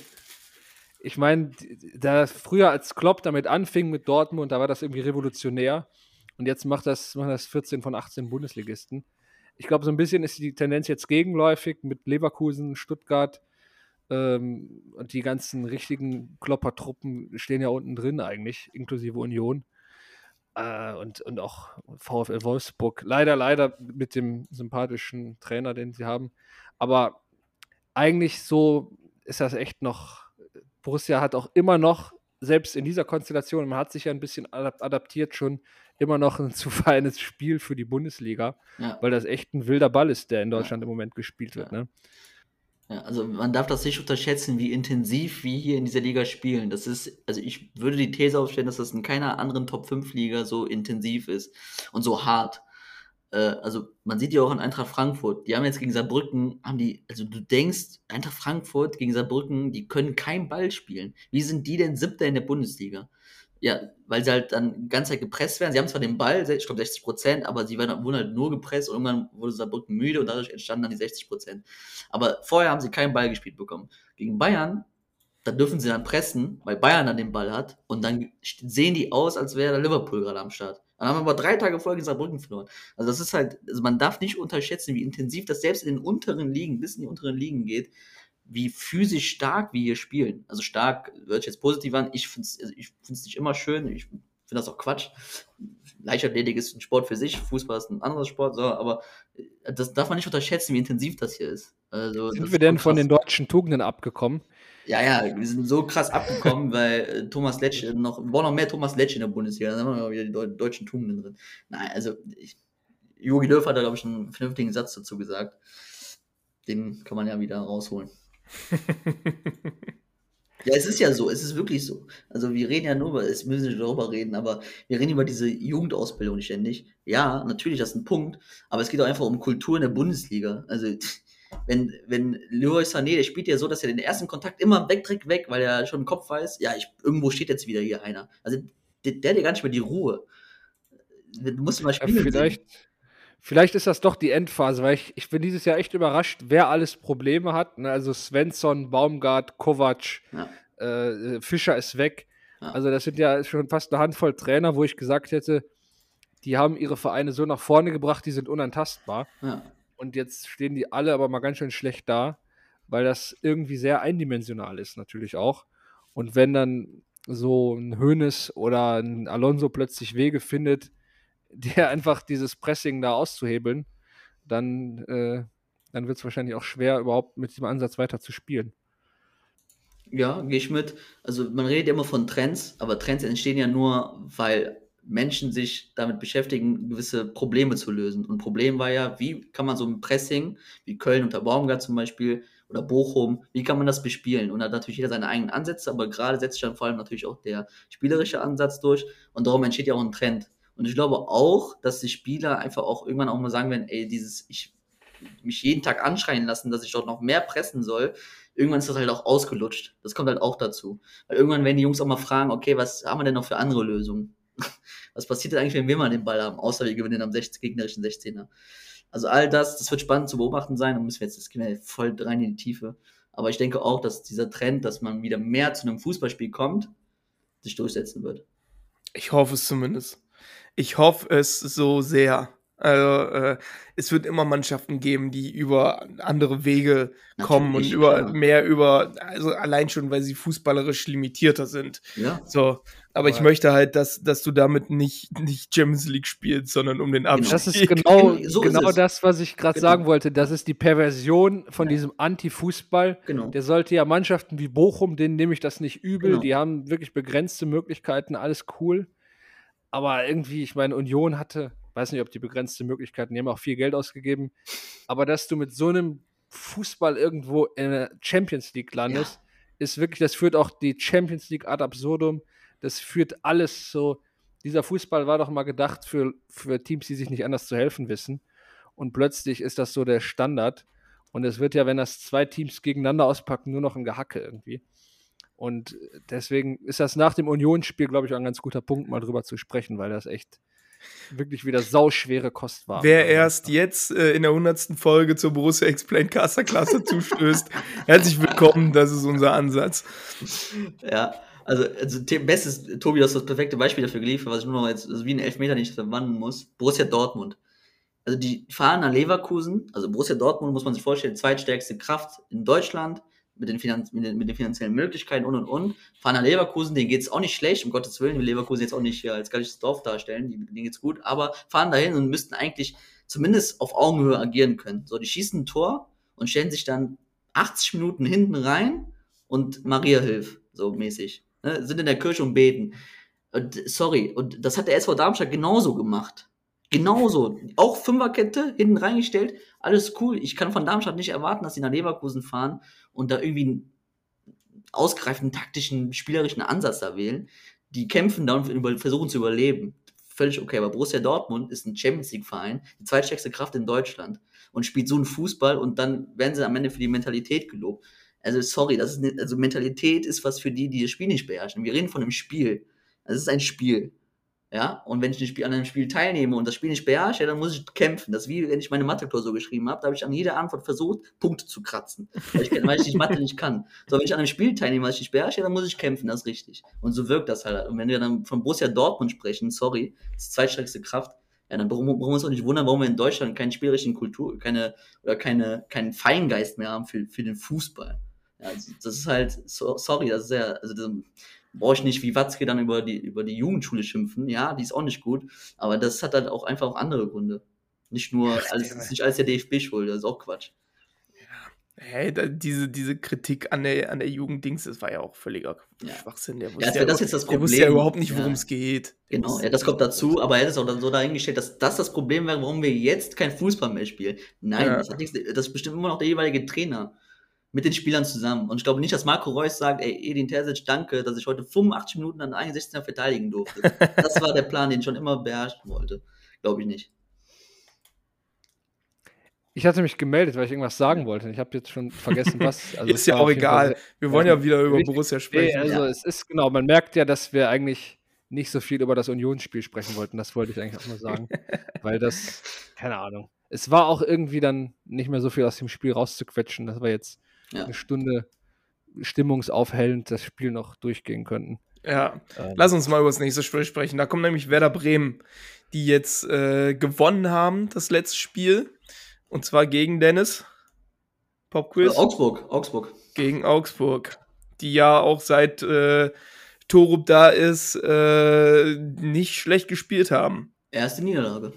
Ich meine, da früher als Klopp damit anfing mit Dortmund, da war das irgendwie revolutionär. Und jetzt macht das, macht das 14 von 18 Bundesligisten. Ich glaube, so ein bisschen ist die Tendenz jetzt gegenläufig mit Leverkusen, Stuttgart ähm, und die ganzen richtigen Kloppertruppen stehen ja unten drin eigentlich, inklusive Union. Äh, und, und auch VfL Wolfsburg. Leider, leider mit dem sympathischen Trainer, den sie haben. Aber eigentlich so ist das echt noch. Borussia hat auch immer noch, selbst in dieser Konstellation, man hat sich ja ein bisschen adaptiert schon, immer noch ein (laughs) zu feines Spiel für die Bundesliga, ja. weil das echt ein wilder Ball ist, der in Deutschland ja. im Moment gespielt wird. Ne? Ja, also man darf das nicht unterschätzen, wie intensiv wir hier in dieser Liga spielen. Das ist, also ich würde die These aufstellen, dass das in keiner anderen Top 5 Liga so intensiv ist und so hart. Äh, also man sieht ja auch an Eintracht Frankfurt, die haben jetzt gegen Saarbrücken, haben die, also du denkst, Eintracht Frankfurt gegen Saarbrücken, die können keinen Ball spielen. Wie sind die denn siebter in der Bundesliga? Ja, weil sie halt dann die ganze Zeit gepresst werden. Sie haben zwar den Ball, ich glaube 60 Prozent, aber sie werden, wurden halt nur gepresst und irgendwann wurde Saarbrücken müde und dadurch entstanden dann die 60 Prozent. Aber vorher haben sie keinen Ball gespielt bekommen. Gegen Bayern, da dürfen sie dann pressen, weil Bayern dann den Ball hat und dann sehen die aus, als wäre Liverpool gerade am Start. Dann haben wir aber drei Tage vorher Saarbrücken verloren. Also das ist halt, also man darf nicht unterschätzen, wie intensiv das selbst in den unteren Ligen, bis in die unteren Ligen geht, wie physisch stark wir hier spielen. Also stark hört sich jetzt positiv an. Ich finde es also ich find's nicht immer schön. Ich finde das auch Quatsch. Leichtathletik ist ein Sport für sich, Fußball ist ein anderer Sport, so, aber das darf man nicht unterschätzen, wie intensiv das hier ist. Also, Sind wir denn von den deutschen Tugenden abgekommen? Ja, ja, wir sind so krass abgekommen, weil äh, Thomas Letsch noch, wir brauchen noch mehr Thomas Letsch in der Bundesliga, dann haben wir wieder die Deu deutschen Tugenden drin. Nein, also ich, Jogi Löw hat da, glaube ich, einen vernünftigen Satz dazu gesagt. Den kann man ja wieder rausholen. (laughs) Ja, es ist ja so, es ist wirklich so. Also wir reden ja nur über, es müssen wir darüber reden, aber wir reden über diese Jugendausbildung ständig. Ja, natürlich, das ist ein Punkt, aber es geht auch einfach um Kultur in der Bundesliga. Also wenn, wenn Leroy Sané, der spielt ja so, dass er den ersten Kontakt immer wegträgt weg, weil er schon im Kopf weiß, ja, ich, irgendwo steht jetzt wieder hier einer. Also der, der hat ja gar nicht mehr die Ruhe. Du musst mal Ja, spielen. vielleicht, vielleicht ist das doch die Endphase, weil ich, ich bin dieses Jahr echt überrascht, wer alles Probleme hat. Ne? Also Svensson, Baumgart, Kovac, Ja. äh, Fischer ist weg. Ja. Also das sind ja schon fast eine Handvoll Trainer, wo ich gesagt hätte, die haben ihre Vereine so nach vorne gebracht, die sind unantastbar. Ja. Und jetzt stehen die alle aber mal ganz schön schlecht da, weil das irgendwie sehr eindimensional ist, natürlich auch. Und wenn dann so ein Hoeneß oder ein Alonso plötzlich Wege findet, der einfach dieses Pressing da auszuhebeln, dann, äh, dann wird es wahrscheinlich auch schwer, überhaupt mit diesem Ansatz weiter zu spielen. Ja, gehe ich mit. Also man redet immer von Trends, aber Trends entstehen ja nur, weil Menschen sich damit beschäftigen, gewisse Probleme zu lösen. Und Problem war ja, wie kann man so ein Pressing, wie Köln unter Baumgart zum Beispiel oder Bochum, wie kann man das bespielen? Und da hat natürlich jeder seine eigenen Ansätze, aber gerade setzt sich dann vor allem natürlich auch der spielerische Ansatz durch und darum entsteht ja auch ein Trend. Und ich glaube auch, dass die Spieler einfach auch irgendwann auch mal sagen werden, ey, dieses, ich mich jeden Tag anschreien lassen, dass ich doch noch mehr pressen soll, irgendwann ist das halt auch ausgelutscht. Das kommt halt auch dazu. Weil irgendwann werden die Jungs auch mal fragen, okay, was haben wir denn noch für andere Lösungen? (laughs) Was passiert denn eigentlich, wenn wir mal den Ball haben, außer wir gewinnen am 16, gegnerischen 16er? Also all das, das wird spannend zu beobachten sein und müssen wir jetzt, das gehen wir voll rein in die Tiefe. Aber ich denke auch, dass dieser Trend, dass man wieder mehr zu einem Fußballspiel kommt, sich durchsetzen wird. Ich hoffe es zumindest. Ich hoffe es so sehr. Also, äh, es wird immer Mannschaften geben, die über andere Wege kommen und über klar. mehr über, also allein schon, weil sie fußballerisch limitierter sind. Ja, So, aber ich Aber- möchte halt, dass, dass du damit nicht, nicht Champions League spielst, sondern um den Abstieg. Das ist (laughs) genau, So ist genau es. das, was ich gerade Genau. sagen wollte. Das ist die Perversion von diesem Anti-Fußball. genau. Der sollte ja Mannschaften wie Bochum, denen nehme ich das nicht übel. Genau. Die haben wirklich begrenzte Möglichkeiten, alles cool. Aber irgendwie, ich meine, Union hatte, weiß nicht, ob die begrenzte Möglichkeiten, die haben auch viel Geld ausgegeben. Aber dass du mit so einem Fußball irgendwo in der Champions League landest, ist wirklich, das führt auch die Champions League ad absurdum. Das führt alles so. Dieser Fußball war doch mal gedacht für, für Teams, die sich nicht anders zu helfen wissen. Und plötzlich ist das so der Standard. Und es wird ja, wenn das zwei Teams gegeneinander auspacken, nur noch ein Gehacke irgendwie. Und deswegen ist das nach dem Unionsspiel, glaube ich, auch ein ganz guter Punkt, mal drüber zu sprechen, weil das echt wirklich wieder sauschwere Kost war. Wer erst jetzt äh, in der 100. Folge zur Borussia Explained Caster Klasse zustößt, (laughs) herzlich willkommen, das ist unser Ansatz. Ja, also, also bestes, Tobi, du hast das perfekte Beispiel dafür geliefert, was ich nur noch jetzt, also wie ein Elfmeter nicht verwandeln muss. Borussia Dortmund. Also die fahren nach Leverkusen, also Borussia Dortmund muss man sich vorstellen, zweitstärkste Kraft in Deutschland, mit den, Finanz mit den, mit den finanziellen Möglichkeiten und und und. Fahren nach Leverkusen, denen geht's auch nicht schlecht, um Gottes Willen, will Leverkusen jetzt auch nicht hier als gallisches Dorf darstellen, denen geht's gut, aber fahren dahin und müssten eigentlich zumindest auf Augenhöhe agieren können. So, die schießen ein Tor und stellen sich dann 80 Minuten hinten rein und Maria hilft, so mäßig. Ne? Sind in der Kirche und beten. Und, sorry, und das hat der SV Darmstadt genauso gemacht. Genauso. Auch Fünferkette, hinten reingestellt, alles cool. Ich kann von Darmstadt nicht erwarten, dass sie nach Leverkusen fahren und da irgendwie einen ausgereiften taktischen, spielerischen Ansatz da wählen. Die kämpfen da und versuchen zu überleben. Völlig okay, aber Borussia Dortmund ist ein Champions League-Verein, die zweitstärkste Kraft in Deutschland und spielt so einen Fußball und dann werden sie am Ende für die Mentalität gelobt. Also sorry, das ist nicht, also Mentalität ist was für die, die das Spiel nicht beherrschen. Wir reden von einem Spiel. Es ist ein Spiel. Ja, und wenn ich Spiel, an einem Spiel teilnehme und das Spiel nicht beherrsche, dann muss ich kämpfen. Das ist wie wenn ich meine Mathe-Klausur geschrieben habe, da habe ich an jeder Antwort versucht, Punkte zu kratzen. Weil ich, weil ich die Mathe nicht kann. So, wenn ich an einem Spiel teilnehme, was ich nicht beherrsche, dann muss ich kämpfen, das ist richtig. Und so wirkt das halt. Und wenn wir dann von Borussia Dortmund sprechen, sorry, das ist zweitstärkste Kraft, ja, dann brauchen wir brauchen wir uns auch nicht wundern, warum wir in Deutschland keine spielerischen Kultur, keine, oder keine, keinen Feingeist mehr haben für, für den Fußball. Ja, also das ist halt, so, sorry, das ist ja, also das, brauche ich nicht wie Watzke dann über die, über die Jugendschule schimpfen. Ja, die ist auch nicht gut, aber das hat halt auch einfach auch andere Gründe. Nicht nur, alles, ist nicht alles der DFB schuld, das ist auch Quatsch. Hey, da, diese, diese Kritik an der, an der Jugenddings, das war ja auch völliger Ja. Schwachsinn. Der Ja, wusste ja, wäre das jetzt das der wusste ja Problem. überhaupt nicht, worum Ja. es geht. Der Genau, ja, das kommt dazu, aber er hat es auch dann so dahingestellt, dass das das Problem wäre, warum wir jetzt kein Fußball mehr spielen. Nein, Ja. das, hat nichts, das ist bestimmt immer noch der jeweilige Trainer mit den Spielern zusammen. Und ich glaube nicht, dass Marco Reus sagt, ey, Edin Terzic, danke, dass ich heute 85 Minuten an 61er verteidigen durfte. (laughs) Das war der Plan, den ich schon immer beherrschen wollte. Glaube ich nicht. Ich hatte mich gemeldet, weil ich irgendwas sagen wollte. Ich habe jetzt schon vergessen, was. (laughs) Also ist ja war auch egal. Wir wollen ja wieder über. Borussia Nee, sprechen. also Ja. es ist genau, man merkt ja, dass wir eigentlich nicht so viel über das Unionsspiel sprechen wollten. Das wollte ich eigentlich auch mal sagen. (laughs) weil das, keine Ahnung. Es war auch irgendwie dann nicht mehr so viel aus dem Spiel rauszuquetschen, dass wir jetzt Ja. eine Stunde stimmungsaufhellend das Spiel noch durchgehen könnten. Ja, Ähm, lass uns mal über das nächste Spiel sprechen. Da kommt nämlich Werder Bremen, die jetzt äh, gewonnen haben, das letzte Spiel. Und zwar gegen Dennis. Äh, Popquiz. Augsburg, Augsburg. gegen Augsburg, die ja auch seit äh, Torup da ist, äh, nicht schlecht gespielt haben. Erste Niederlage.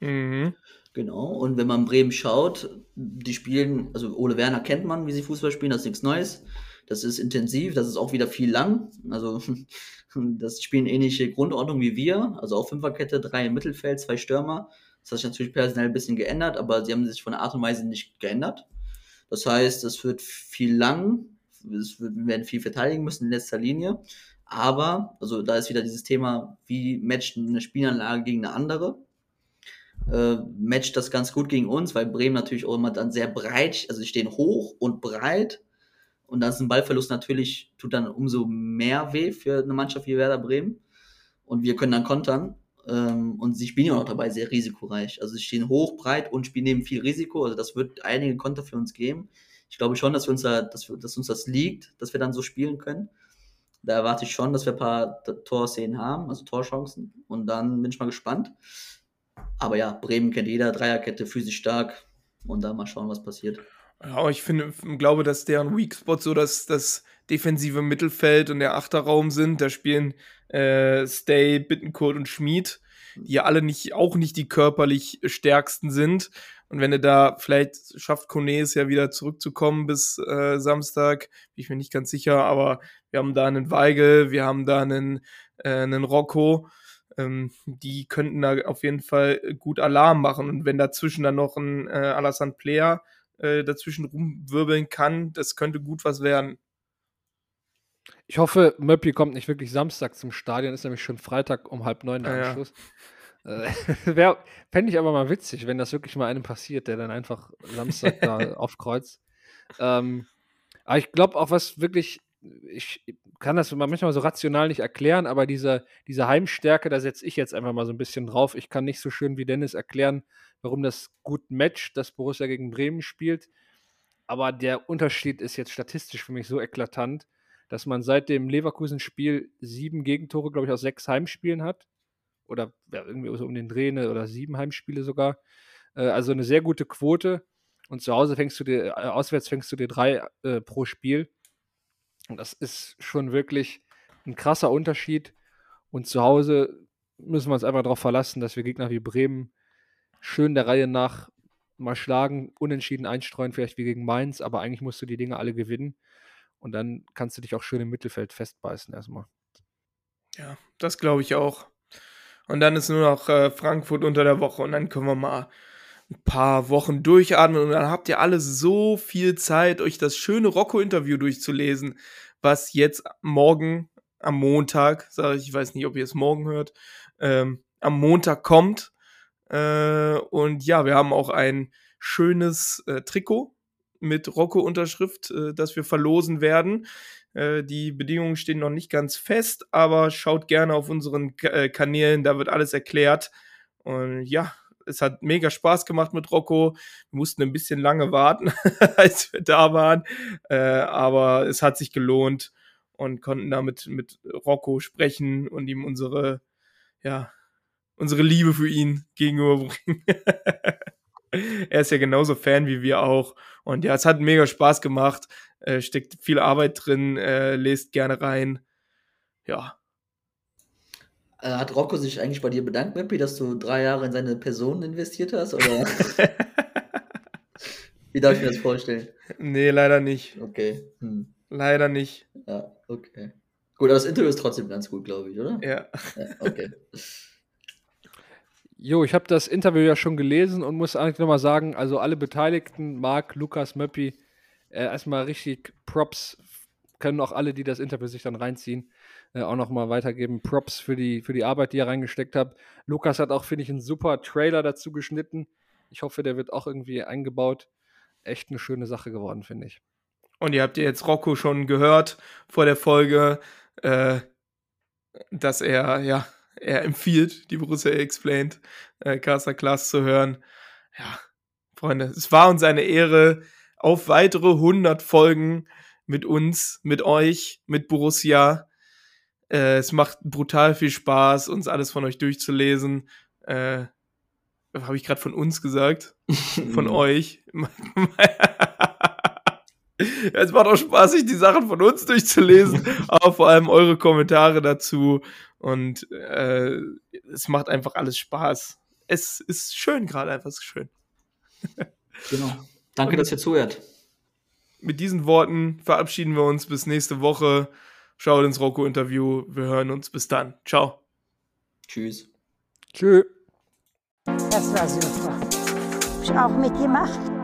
Mhm. Genau, und wenn man Bremen schaut, die spielen, also Ole Werner kennt man, wie sie Fußball spielen, das ist nichts Neues. Das ist intensiv, das ist auch wieder viel lang. Also, (laughs) das spielen ähnliche Grundordnung wie wir. Also auch Fünferkette, drei im Mittelfeld, zwei Stürmer. Das hat sich natürlich personell ein bisschen geändert, aber sie haben sich von der Art und Weise nicht geändert. Das heißt, es wird viel lang, es wird, wir werden viel verteidigen müssen in letzter Linie. Aber, also da ist wieder dieses Thema, wie matcht eine Spielanlage gegen eine andere äh, matcht das ganz gut gegen uns, weil Bremen natürlich auch immer dann sehr breit, also sie stehen hoch und breit. Und dann ist ein Ballverlust natürlich, tut dann umso mehr weh für eine Mannschaft wie Werder Bremen. Und wir können dann kontern. Ähm, und sie spielen ja auch dabei sehr risikoreich. Also sie stehen hoch, breit und spielen eben viel Risiko. Also das wird einige Konter für uns geben. Ich glaube schon, dass, wir uns, da, dass, wir, dass uns das liegt, dass wir dann so spielen können. Da erwarte ich schon, dass wir ein paar Torszenen haben, also Torchancen. Und dann bin ich mal gespannt. Aber ja, Bremen kennt jeder, Dreierkette, physisch stark. Und dann mal schauen, was passiert. Ja, aber ich finde, glaube, dass deren Weak Spot so das, das defensive Mittelfeld und der Achterraum sind. Da spielen äh, Stay, Bittencourt und Schmid, die ja alle nicht, auch nicht die körperlich stärksten sind. Und wenn er da vielleicht schafft, Kone es ja wieder zurückzukommen bis äh, Samstag, bin ich mir nicht ganz sicher, aber wir haben da einen Weigel, wir haben da einen, äh, einen Rocco, ähm, die könnten da auf jeden Fall gut Alarm machen. Und wenn dazwischen dann noch ein äh, Alassane Player äh, dazwischen rumwirbeln kann, das könnte gut was werden. Ich hoffe, Möppi kommt nicht wirklich Samstag zum Stadion, ist nämlich schon Freitag um halb neun der Ja, ja. Anschluss. Äh, (laughs) wär- Fände ich aber mal witzig, wenn das wirklich mal einem passiert, der dann einfach Samstag da (laughs) aufkreuzt. Ähm, aber ich glaube auch, was wirklich, ich kann das manchmal so rational nicht erklären, aber diese, diese Heimstärke, da setze ich jetzt einfach mal so ein bisschen drauf. Ich kann nicht so schön wie Dennis erklären, warum das gut matcht, dass Borussia gegen Bremen spielt. Aber der Unterschied ist jetzt statistisch für mich so eklatant, dass man seit dem Leverkusen-Spiel sieben Gegentore, glaube ich, aus sechs Heimspielen hat. Oder ja, irgendwie so um den Dreh ne, oder sieben Heimspiele sogar. Äh, also eine sehr gute Quote. Und zu Hause fängst du dir, äh, auswärts fängst du dir drei äh, pro Spiel. Und das ist schon wirklich ein krasser Unterschied. Und zu Hause müssen wir uns einfach darauf verlassen, dass wir Gegner wie Bremen schön der Reihe nach mal schlagen, unentschieden einstreuen, vielleicht wie gegen Mainz, aber eigentlich musst du die Dinge alle gewinnen. Und dann kannst du dich auch schön im Mittelfeld festbeißen erstmal. Ja, das glaube ich auch. Und dann ist nur noch äh, Frankfurt unter der Woche und dann können wir mal ein paar Wochen durchatmen und dann habt ihr alle so viel Zeit, euch das schöne Rocco-Interview durchzulesen, was jetzt morgen am Montag, sage ich, ich weiß nicht, ob ihr es morgen hört, ähm, am Montag kommt. Äh, und ja, wir haben auch ein schönes äh, Trikot mit Rocco-Unterschrift, äh, das wir verlosen werden. Äh, die Bedingungen stehen noch nicht ganz fest, aber schaut gerne auf unseren äh, Kanälen, da wird alles erklärt. Und ja, es hat mega Spaß gemacht mit Rocco. Wir mussten ein bisschen lange warten, (laughs) als wir da waren, äh, aber es hat sich gelohnt und konnten damit mit Rocco sprechen und ihm unsere, ja, unsere Liebe für ihn gegenüberbringen. (laughs) er ist ja genauso Fan wie wir auch. Und ja, es hat mega Spaß gemacht. Äh, steckt viel Arbeit drin, äh, lest gerne rein. Ja. Äh, hat Rocco sich eigentlich bei dir bedankt, Meppi, dass du drei Jahre in seine Person investiert hast? Oder (laughs) Wie darf ich mir das vorstellen? Nee, leider nicht. Okay. Hm. Leider nicht. Ja, okay. Gut, aber das Interview ist trotzdem ganz gut, glaube ich, oder? Ja. Ja, okay. (laughs) Jo, ich habe das Interview ja schon gelesen und muss eigentlich nochmal sagen, also alle Beteiligten, Marc, Lukas, Möppi, äh, erstmal richtig Props, können auch alle, die das Interview sich dann reinziehen, äh, auch nochmal weitergeben. Props für die, für die Arbeit, die ihr reingesteckt habt. Lukas hat auch, finde ich, einen super Trailer dazu geschnitten. Ich hoffe, der wird auch irgendwie eingebaut. Echt eine schöne Sache geworden, finde ich. Und ihr habt ja jetzt Rocco schon gehört vor der Folge, äh, dass er, ja, er empfiehlt, die Borussia Explained äh, Caster Class zu hören. Ja, Freunde, es war uns eine Ehre, auf weitere 100 Folgen mit uns, mit euch, mit Borussia. Äh, es macht brutal viel Spaß, uns alles von euch durchzulesen. Äh, Habe ich gerade von uns gesagt? Von (laughs) euch. (laughs) Es macht auch Spaß, sich die Sachen von uns durchzulesen, (laughs) aber vor allem eure Kommentare dazu. Und äh, es macht einfach alles Spaß. Es ist schön gerade, einfach es ist schön. Genau. Danke, dass ihr zuhört. Mit diesen Worten verabschieden wir uns bis nächste Woche. Schaut ins Rocco-Interview. Wir hören uns. Bis dann. Ciao. Tschüss. Tschö. Das war super. Hab ich auch mitgemacht.